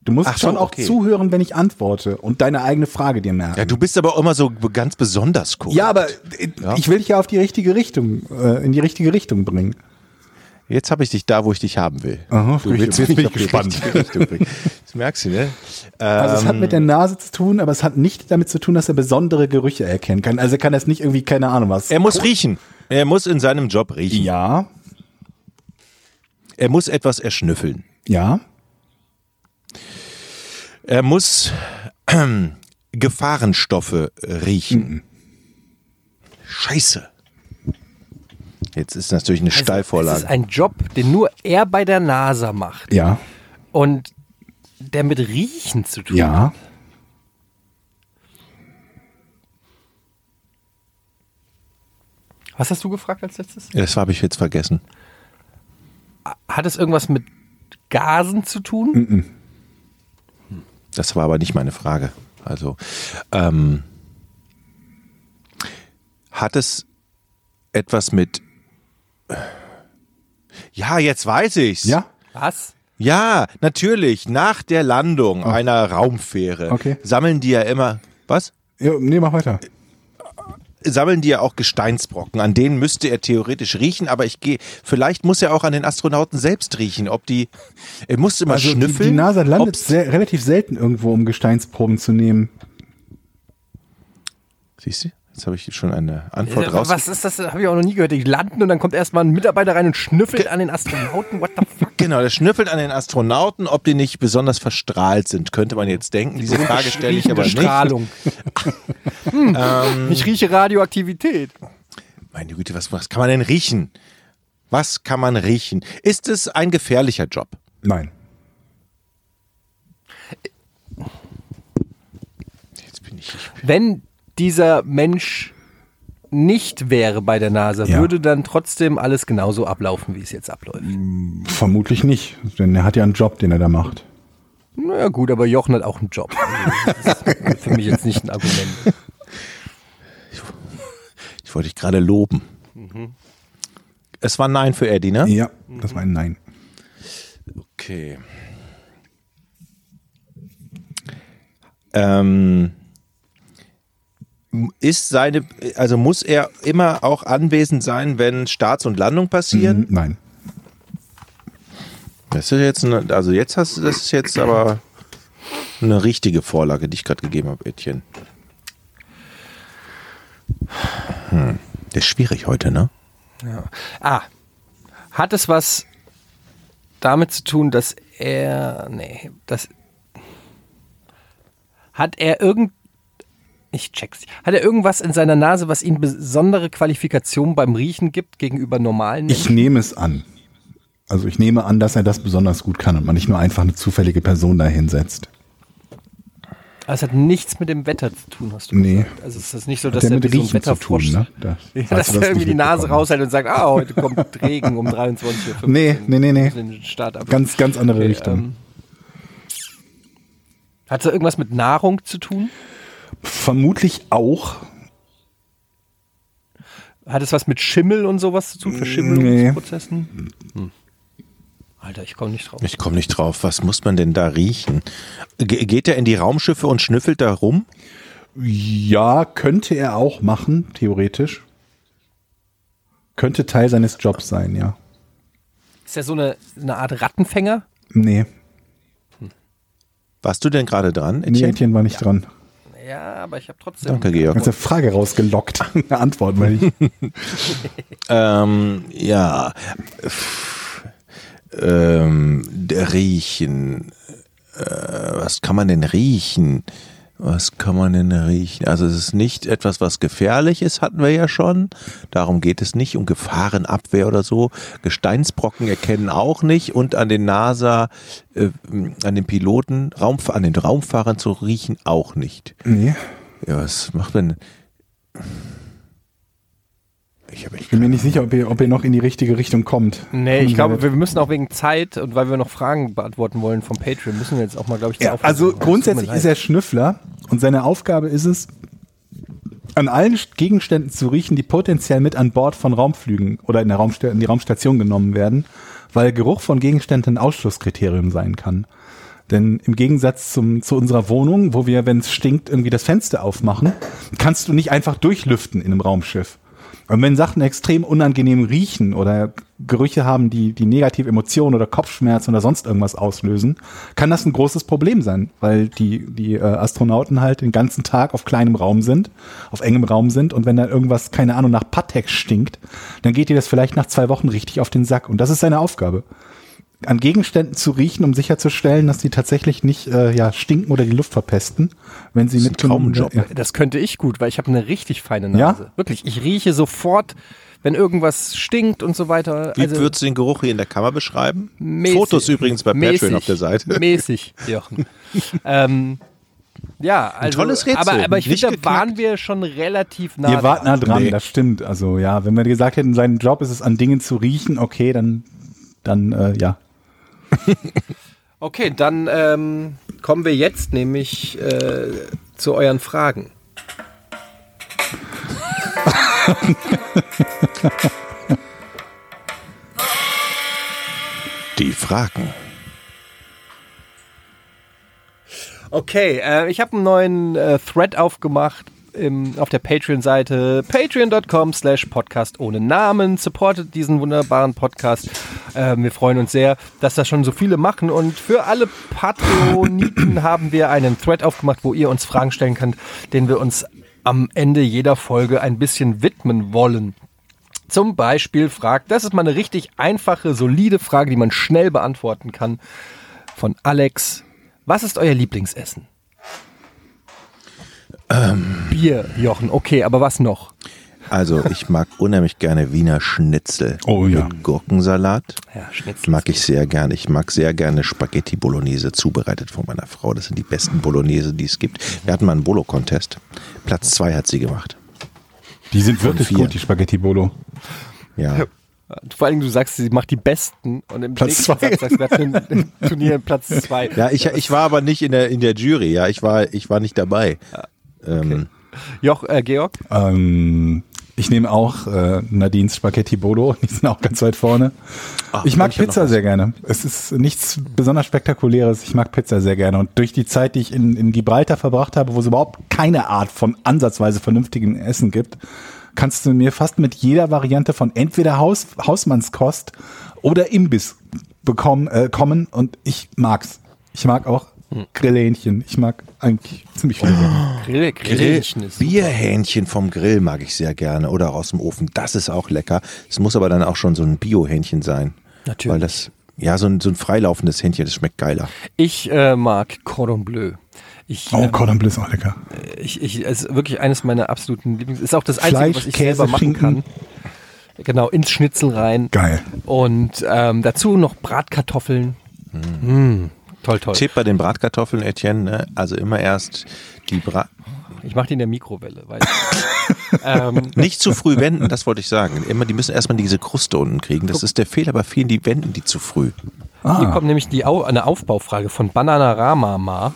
Du musst Ach so, schon auch okay. zuhören, wenn ich antworte und deine eigene Frage dir merken. Ja, du bist aber auch immer so ganz besonders cool. Ja, aber äh, ich will dich ja auf die richtige Richtung, äh, in die richtige Richtung bringen. Jetzt habe ich dich da, wo ich dich haben will. Aha, du jetzt bin ich gespannt. Das merkst du, ne? Also es hat mit der Nase zu tun, aber es hat nicht damit zu tun, dass er besondere Gerüche erkennen kann. Also er kann das nicht irgendwie, keine Ahnung was. Er muss riechen. Er muss in seinem Job riechen. ja, Er muss etwas erschnüffeln. ja, Er muss ähm, Gefahrenstoffe riechen. Scheiße. Jetzt ist natürlich eine ist Steilvorlage. ein Job, den nur er bei der NASA macht. Ja, Und der mit Riechen zu tun hat. ja. Was hast du gefragt als letztes? Das habe ich jetzt vergessen. Hat es irgendwas mit Gasen zu tun? Das war aber nicht meine Frage. Also, ähm, hat es etwas mit. Ja, jetzt weiß ich's. Ja? Was? Ja, natürlich. Nach der Landung einer Raumfähre Okay. sammeln die ja immer. Was? ja nee, mach weiter. Sammeln die ja auch Gesteinsbrocken. An denen müsste er theoretisch riechen, aber ich gehe. Vielleicht muss er auch an den Astronauten selbst riechen. Ob die. Er muss immer Also die, schnüffeln. die NASA landet sehr, relativ selten irgendwo, um Gesteinsproben zu nehmen. Siehst du? Jetzt habe ich schon eine Antwort raus. Was ist das? Habe ich auch noch nie gehört. Die landen und dann kommt erstmal ein Mitarbeiter rein und schnüffelt an den Astronauten. What the fuck? Genau, der schnüffelt an den Astronauten, ob die nicht besonders verstrahlt sind, könnte man jetzt denken. Diese Frage stelle ich aber nicht. Strahlung. hm. Ich rieche Radioaktivität. Meine Güte, was, was kann man denn riechen? Was kann man riechen? Ist es ein gefährlicher Job? Nein. Jetzt bin ich. Wenn dieser Mensch nicht wäre bei der NASA, Ja. würde dann trotzdem alles genauso ablaufen, wie es jetzt abläuft. Vermutlich nicht, denn er hat ja einen Job, den er da macht. Naja gut, aber Jochen hat auch einen Job. Also, das ist für mich jetzt nicht ein Argument. Ich wollte dich gerade loben. Es war Nein für Eddie, ne? Ja, das war ein Nein. Okay. Ähm, ist seine, also muss er immer auch anwesend sein, wenn Starts und Landung passieren? Mhm, Nein. Das ist jetzt, eine, also jetzt hast du, das ist jetzt aber eine richtige Vorlage, die ich gerade gegeben habe, Etienne. Hm. Das ist schwierig heute, ne? Ja. Ah, hat es was damit zu tun, dass er, nee, das, hat er irgend, ich check's, hat er irgendwas in seiner Nase, was ihm besondere Qualifikation beim Riechen gibt gegenüber normalen Ich Menschen? nehme es an. Also ich nehme an, dass er das besonders gut kann und man nicht nur einfach eine zufällige Person da hinsetzt. Aber Es hat nichts mit dem Wetter zu tun, hast du Nee. gesagt. Also es ist nicht so, dass er mit so ein Riechen zu tun, ne? Das, Ja, dass er irgendwie die Nase raushält und sagt, ah, heute kommt Regen um 23.15 Uhr. Nee, nee, nee, nee. Ganz, ganz andere Okay, Richtung. ähm, Hat es irgendwas mit Nahrung zu tun? Vermutlich auch. Hat es was mit Schimmel und sowas zu tun? Verschimmelungsprozessen? Hm. Alter, ich komme nicht drauf. Ich komme nicht drauf. Was muss man denn da riechen? Ge geht er in die Raumschiffe und schnüffelt da rum? Ja, könnte er auch machen, theoretisch. Könnte Teil seines Jobs sein, ja. Ist er so eine, eine Art Rattenfänger? Nee, Warst du denn gerade dran, nee Etienne? Etienne war nicht dran. Ja, aber ich habe trotzdem. Danke, Georg. Hast du Frage rausgelockt? Eine Antwort, weil ich. Ähm, ja. Ähm, der riechen. Äh, was kann man denn riechen? Was kann man denn riechen? Also es ist nicht etwas, was gefährlich ist, hatten wir ja schon. Darum geht es nicht um Gefahrenabwehr oder so. Gesteinsbrocken erkennen auch nicht und an den NASA, äh, an den Piloten, Raumf an den Raumfahrern zu riechen auch nicht. Nee, Ja, was macht man? Ich ich bin mir nicht sicher, ob ihr, ob ihr noch in die richtige Richtung kommt. Nee, ich glaube, wir müssen auch wegen Zeit und weil wir noch Fragen beantworten wollen vom Patreon, müssen wir jetzt auch mal, glaube ich, zur Ja, also. Es grundsätzlich ist er Schnüffler und seine Aufgabe ist es, an allen Gegenständen zu riechen, die potenziell mit an Bord von Raumflügen oder in, der Raumsta in die Raumstation genommen werden, weil Geruch von Gegenständen ein Ausschlusskriterium sein kann. Denn im Gegensatz zum, zu unserer Wohnung, wo wir, wenn es stinkt, irgendwie das Fenster aufmachen, kannst du nicht einfach durchlüften in einem Raumschiff. Und wenn Sachen extrem unangenehm riechen oder Gerüche haben, die, die negative Emotionen oder Kopfschmerzen oder sonst irgendwas auslösen, kann das ein großes Problem sein, weil die, die äh, Astronauten halt den ganzen Tag auf kleinem Raum sind, auf engem Raum sind und wenn da irgendwas, keine Ahnung, nach Patex stinkt, dann geht dir das vielleicht nach zwei Wochen richtig auf den Sack und das ist seine Aufgabe. An Gegenständen zu riechen, um sicherzustellen, dass die tatsächlich nicht äh, ja, stinken oder die Luft verpesten, wenn sie Das ein mitgenommen Traumjob. Ja. Das könnte ich gut, weil ich habe eine richtig feine Ja? Nase. Wirklich, ich rieche sofort, wenn irgendwas stinkt und so weiter. Wie Also würdest du den Geruch hier in der Kammer beschreiben? mäßig- Fotos übrigens bei mäßig, Patreon auf der Seite. Mäßig, Jochen. ähm, ja, also, tolles Rätsel. aber, aber ich Nicht finde, da geknackt. waren wir schon relativ nah. Ihr wart nah dran, Nee. das stimmt. Also ja, wenn wir gesagt hätten, sein Job ist es, an Dingen zu riechen, okay, dann, dann äh, ja. Okay, dann ähm, kommen wir jetzt nämlich äh, zu euren Fragen. Die Fragen. Okay, äh, ich habe einen neuen äh, Thread aufgemacht im, auf der Patreon-Seite patreon.com slash podcast ohne Namen. Supportet diesen wunderbaren Podcast. Äh, wir freuen uns sehr, dass das schon so viele machen. Und für alle Patroniten haben wir einen Thread aufgemacht, wo ihr uns Fragen stellen könnt, den wir uns am Ende jeder Folge ein bisschen widmen wollen. Zum Beispiel fragt, das ist mal eine richtig einfache, solide Frage, die man schnell beantworten kann. Von Alex. Was ist euer Lieblingsessen? Bier, Jochen. Okay, aber was noch? Also, ich mag unheimlich gerne Wiener Schnitzel. Oh ja. Mit Gurkensalat. Ja, Schnitzel. Mag ich sehr gerne. Ich mag sehr gerne Spaghetti Bolognese, zubereitet von meiner Frau. Das sind die besten Bolognese, die es gibt. Wir hatten mal einen Bolo-Contest. Platz zwei hat sie gemacht. Die sind wirklich gut, die Spaghetti Bolo. Ja. Vor allem, du sagst, sie macht die besten und im Platz nächsten zwei. Satz sagst du, wir hatten ein Turnier Platz zwei. Ja, ich, ich war aber nicht in der, in der Jury, ja. Ich war, ich war nicht dabei. Ähm, Joch, äh, Georg? Ähm, ich nehme auch äh, Nadines Spaghetti Bolo, die sind auch ganz weit vorne. Ach, ich mag ich Pizza sehr gerne. Es ist nichts besonders Spektakuläres. Ich mag Pizza sehr gerne. Und durch die Zeit, die ich in, in Gibraltar verbracht habe, wo es überhaupt keine Art von ansatzweise vernünftigem Essen gibt, kannst du mir fast mit jeder Variante von entweder Haus, Hausmannskost oder Imbiss bekommen, äh, kommen und ich mag's. Ich mag auch Grillhähnchen. Ich mag eigentlich ziemlich viele Sachen. Grill, Grill, Grillchen ist. Bierhähnchen vom Grill mag ich sehr gerne oder auch aus dem Ofen. Das ist auch lecker. Es muss aber dann auch schon so ein Bio-Hähnchen sein. Natürlich. Weil das, ja, so ein, so ein freilaufendes Hähnchen, das schmeckt geiler. Ich äh, mag Cordon Bleu. Ich, Oh, äh, Cordon Bleu ist auch lecker. ich, ich, es ist wirklich eines meiner absoluten Lieblings. Ist auch das Einzige, Fleisch, was ich Käse, selber machen Schinken. kann. Genau, ins Schnitzel rein. Geil. Und ähm, dazu noch Bratkartoffeln. Mm, toll, toll. Tipp bei den Bratkartoffeln, Etienne, ne? also immer erst die Brat... Ich mache die in der Mikrowelle. Weißt du. ähm, Nicht zu früh wenden, das wollte ich sagen. Immer, die müssen erstmal diese Kruste unten kriegen. Das ist der Fehler bei vielen, die wenden die zu früh. Hier kommt nämlich die Au eine Aufbaufrage von Bananarama.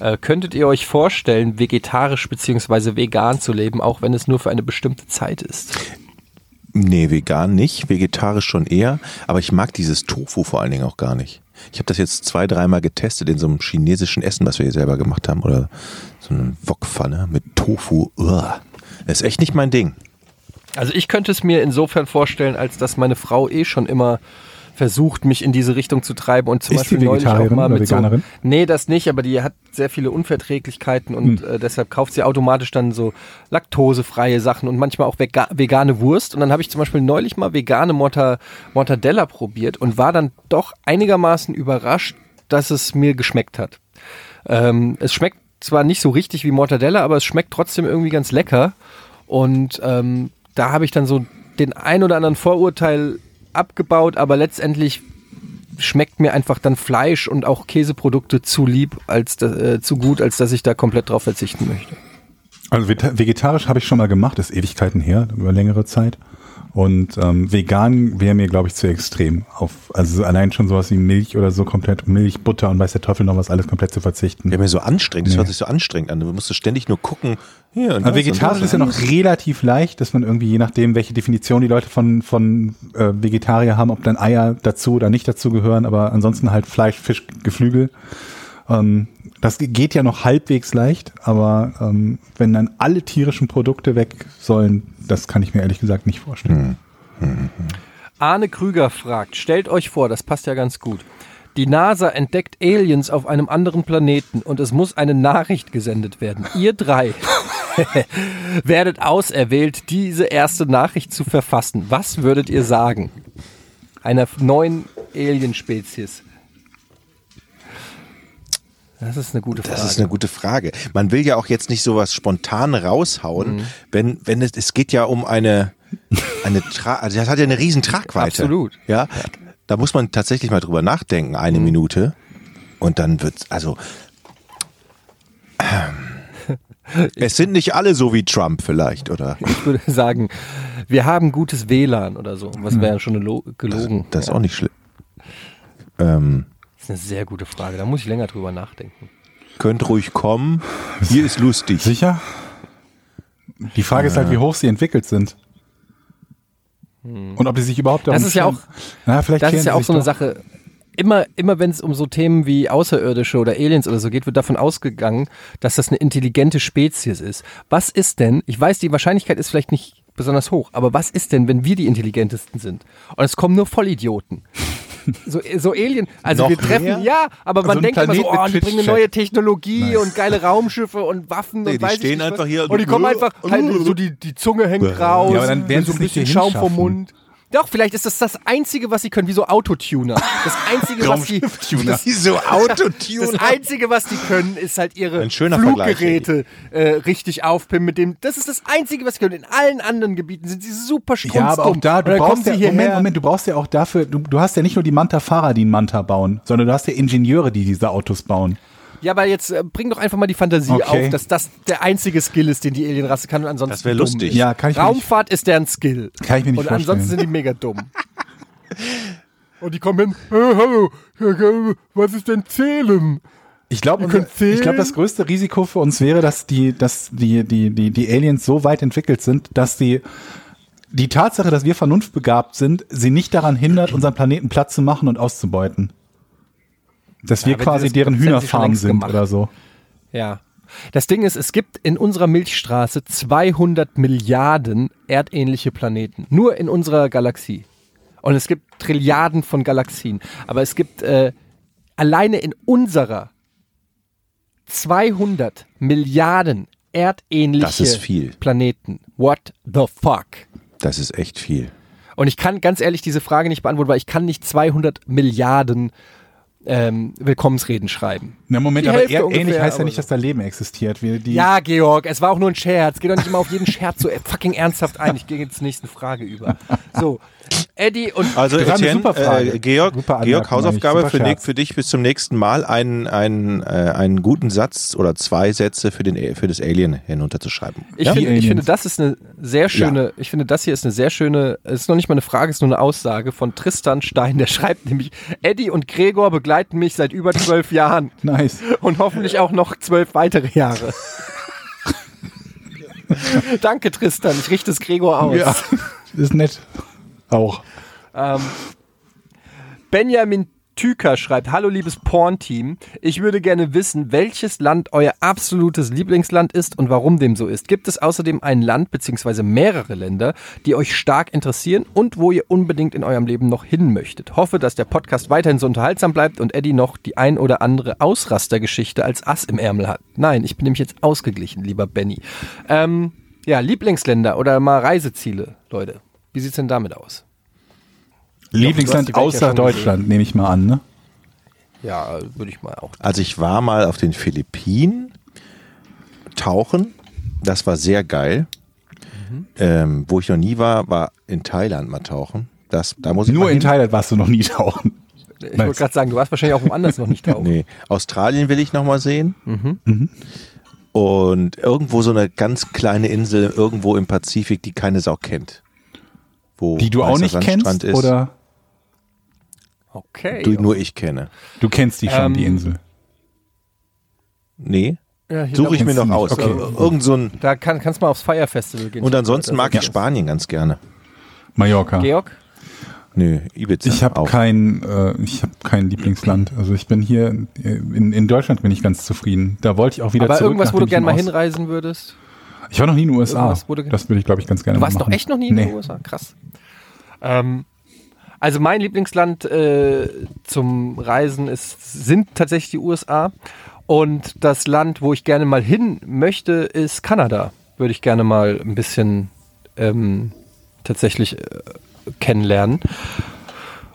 äh, könntet ihr euch vorstellen, vegetarisch bzw. vegan zu leben, auch wenn es nur für eine bestimmte Zeit ist? Nee, vegan nicht, vegetarisch schon eher, aber ich mag dieses Tofu vor allen Dingen auch gar nicht. Ich habe das jetzt zwei, dreimal getestet in so einem chinesischen Essen, was wir hier selber gemacht haben, oder so eine Wokpfanne mit Tofu. Uah. Ist echt nicht mein Ding. Also ich könnte es mir insofern vorstellen, als dass meine Frau eh schon immer versucht, mich in diese Richtung zu treiben und zum Ist Beispiel die neulich auch mal mit so, Veganerin? nee, das nicht, aber die hat sehr viele Unverträglichkeiten und äh, deshalb kauft sie automatisch dann so laktosefreie Sachen und manchmal auch vega vegane Wurst und dann habe ich zum Beispiel neulich mal vegane Morta Mortadella probiert und war dann doch einigermaßen überrascht, dass es mir geschmeckt hat. Ähm, es schmeckt zwar nicht so richtig wie Mortadella, aber es schmeckt trotzdem irgendwie ganz lecker. Und ähm, da habe ich dann so den ein oder anderen Vorurteil abgebaut, aber letztendlich schmeckt mir einfach dann Fleisch und auch Käseprodukte zu lieb, als äh, zu gut, als dass ich da komplett drauf verzichten möchte. Also vegetarisch habe ich schon mal gemacht, ist Ewigkeiten her, über längere Zeit. Und ähm, vegan wäre mir, glaube ich, zu extrem. Auf, also allein schon sowas wie Milch oder so komplett, Milch, Butter und weiß der Teufel noch was, alles komplett zu verzichten. Wäre mir so anstrengend, das Nee. hört sich so anstrengend an. Du musst ständig nur gucken. Hier, Aber das vegetarisch das ist ja noch relativ leicht, dass man irgendwie, je nachdem, welche Definition die Leute von, von äh, Vegetarier haben, ob dann Eier dazu oder nicht dazu gehören, aber ansonsten halt Fleisch, Fisch, Geflügel. Ähm, das geht ja noch halbwegs leicht, aber ähm, wenn dann alle tierischen Produkte weg sollen, das kann ich mir ehrlich gesagt nicht vorstellen. Arne Krüger fragt, stellt euch vor, das passt ja ganz gut. Die NASA entdeckt Aliens auf einem anderen Planeten und es muss eine Nachricht gesendet werden. Ihr drei werdet auserwählt, diese erste Nachricht zu verfassen. Was würdet ihr sagen? Einer neuen Alienspezies? Das ist eine gute Frage. Das ist eine gute Frage. Man will ja auch jetzt nicht sowas spontan raushauen, Mhm. wenn, wenn es, es geht ja um eine, eine Tra also das hat ja eine riesen Tragweite. Absolut. Mhm. Ja, da muss man tatsächlich mal drüber nachdenken, eine Minute. Und dann wird's, also, ähm, es sind nicht alle so wie Trump vielleicht, oder? ich würde sagen, wir haben gutes WLAN oder so. Was wäre schon eine Lo gelogen? Das ist auch nicht schlimm. Ähm, Das ist eine sehr gute Frage. Da muss ich länger drüber nachdenken. könnt ruhig kommen. Hier ist lustig. Sicher? Die Frage ist halt, wie hoch sie entwickelt sind. Und ob die sich überhaupt darum Das ist ja auch- Na, vielleicht Das ist ja auch so eine doch. Sache. Immer, immer wenn es um so Themen wie Außerirdische oder Aliens oder so geht, wird davon ausgegangen, dass das eine intelligente Spezies ist. Was ist denn, ich weiß, die Wahrscheinlichkeit ist vielleicht nicht besonders hoch, aber was ist denn, wenn wir die intelligentesten sind? Und es kommen nur Vollidioten. So, so Alien, also Noch wir treffen, mehr? ja, aber man Also ein denkt immer so, Planet oh, die bringen eine neue Technologie und geile Raumschiffe und Waffen Nee, und die weiß stehen ich nicht einfach was. hier und die kommen einfach, halt, so die, die Zunge hängt raus, Ja, aber dann werden so sie ein bisschen Schaum vom. Mund. Doch, vielleicht ist das das Einzige, was sie können, wie so Autotuner. Das Einzige, was die, das, so das Autotune. Einzige, was die können, ist halt ihre Fluggeräte äh, richtig aufpimpen mit dem. Das ist das Einzige, was sie können. In allen anderen Gebieten sind sie super strunzdumm. Ja, aber auch da, du brauchst sie ja. Moment, Moment, du brauchst ja auch dafür, du, du hast ja nicht nur die Manta-Fahrer, die einen Manta bauen, sondern du hast ja Ingenieure, die diese Autos bauen. Ja, aber jetzt äh, bring doch einfach mal die Fantasie Okay. auf, dass das der einzige Skill ist, den die Alienrasse kann und ansonsten Das wär dumm lustig. ist. Ja, kann ich mir nicht, Raumfahrt ist deren Skill. kann ich mir nicht Und vorstellen. ansonsten sind die mega dumm. Und die kommen hin, hey, hallo, ja, ja, was ist denn Zählen? Ich glaube, ich glaube, das größte Risiko für uns wäre, dass die, dass die, die, die, die Aliens so weit entwickelt sind, dass die, die Tatsache, dass wir vernunftbegabt sind, sie nicht daran hindert, unseren Planeten platt zu machen und auszubeuten. Dass wir wenn sie quasi das- deren Hühnerfarm sind gemacht. oder so. Ja. Das Ding ist, es gibt in unserer Milchstraße 200 Milliarden erdähnliche Planeten. Nur in unserer Galaxie. Und es gibt Trilliarden von Galaxien. Aber es gibt äh, alleine in unserer 200 Milliarden erdähnliche Das ist viel. Planeten. What the fuck? Das ist echt viel. Und ich kann ganz ehrlich diese Frage nicht beantworten, weil ich kann nicht 200 Milliarden ähm, Willkommensreden schreiben. Na Moment, Die aber Hälfte ungefähr, heißt ja nicht, dass da Leben existiert. Ja, Georg, es war auch nur ein Scherz. Geh doch nicht immer auf jeden Scherz so fucking ernsthaft ein. Ich gehe jetzt zur nächsten Frage über. So, Eddie und Also Etienne, super Frage. äh, Georg, Georg Hausaufgabe für, Scherz. für dich bis zum nächsten Mal einen, einen, äh, einen guten Satz oder zwei Sätze für, den, für das Alien hinunterzuschreiben. ich, ja? finde, ich finde, das ist eine sehr schöne, ich finde, das hier ist eine sehr schöne, es ist noch nicht mal eine Frage, es ist nur eine Aussage von Tristan Stein, der schreibt nämlich, Eddie und Gregor begleiten mich seit über zwölf Jahren nice. und hoffentlich auch noch zwölf weitere Jahre. Danke, Tristan, ich richte es Gregor aus. Ja, ist nett. Auch. Ähm, Benjamin Tüker schreibt, hallo liebes Porn-Team, ich würde gerne wissen, welches Land euer absolutes Lieblingsland ist und warum dem so ist. Gibt es außerdem ein Land bzw. mehrere Länder, die euch stark interessieren und wo ihr unbedingt in eurem Leben noch hin möchtet? Hoffe, dass der Podcast weiterhin so unterhaltsam bleibt und Eddie noch die ein oder andere Ausrastergeschichte als Ass im Ärmel hat. Nein, ich bin nämlich jetzt ausgeglichen, lieber Benny. Ähm, ja, Lieblingsländer oder mal Reiseziele, Leute. Wie sieht's denn damit aus? Lieblingsland ja außer schon Deutschland, nehme ich mal an, ne? Ja, würde ich mal auch. Also ich war mal auf den Philippinen tauchen. Das war sehr geil. Mhm. Ähm, wo ich noch nie war, war in Thailand mal tauchen. Das, da muss ich Nur mal in hin. Thailand warst du noch nie tauchen. Ich wollte gerade sagen, du warst wahrscheinlich auch woanders noch nicht tauchen. Nee, Australien will ich noch mal sehen. Mhm. Und irgendwo so eine ganz kleine Insel irgendwo im Pazifik, die keine Sau kennt. Wo Die du auch nicht Sandstrand kennst, ist, oder? Okay. du, nur ich kenne. Du kennst die schon, Ähm, die Insel. Nee, ja, suche ich mir noch aus. Okay. Ir- Irgend so ein, Da kann, kannst du mal aufs Fire Festival gehen. und ansonsten mag ich Ja. Spanien ganz gerne. Mallorca. Georg? Nö, Ibiza Ich habe auch. kein, äh, ich habe kein Lieblingsland. Also ich bin hier in, in Deutschland bin ich ganz zufrieden. Da wollte ich auch wieder Aber zurück. irgendwas, wo du gerne mal hinreisen würdest? Ich war noch nie in den USA. Das würde ich, glaube ich, ganz gerne Du warst doch echt noch nie in nee. den USA? Krass. Ähm, also mein Lieblingsland äh, zum Reisen ist, sind tatsächlich die USA. Und das Land, wo ich gerne mal hin möchte, ist Kanada. Würde ich gerne mal ein bisschen ähm, tatsächlich äh, kennenlernen.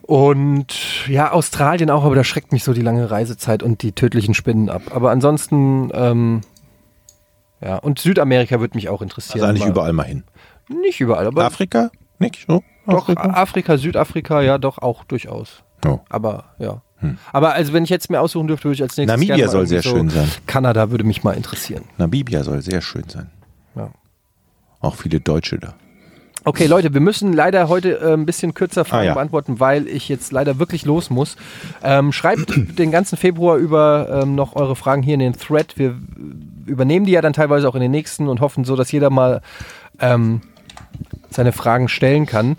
Und ja, Australien auch, aber da schreckt mich so die lange Reisezeit und die tödlichen Spinnen ab. Aber ansonsten, ähm, ja, und Südamerika würde mich auch interessieren. Also eigentlich Mal- überall mal hin. Nicht überall, aber Afrika? Nicht so? doch, Afrika? Afrika, Südafrika, ja, doch auch durchaus. Oh. Aber ja. Aber also wenn ich jetzt mir aussuchen dürfte, würde ich als nächstes Namibia soll sehr irgendwie schön sein. Kanada würde mich mal interessieren. Namibia soll sehr schön sein. Ja. Auch viele Deutsche da. Okay, Leute, wir müssen leider heute äh, ein bisschen kürzer Fragen Ah, ja. beantworten, weil ich jetzt leider wirklich los muss. Ähm, schreibt den ganzen Februar über ähm, noch eure Fragen hier in den Thread. Wir übernehmen die ja dann teilweise auch in den nächsten und hoffen so, dass jeder mal ähm, seine Fragen stellen kann.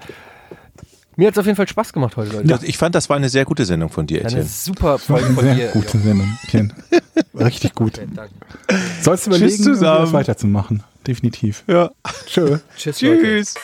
Mir hat es auf jeden Fall Spaß gemacht heute, Leute. Ich fand, das war eine sehr gute Sendung von dir, Eine Etienne. super Folge von Sehr dir. gute Sendung. Ken. Richtig gut. Jo. Danke. Sollst du überlegen, zusammen. das weiterzumachen. Definitiv. Ja. Tschö. Tschüss. Leute. Tschüss.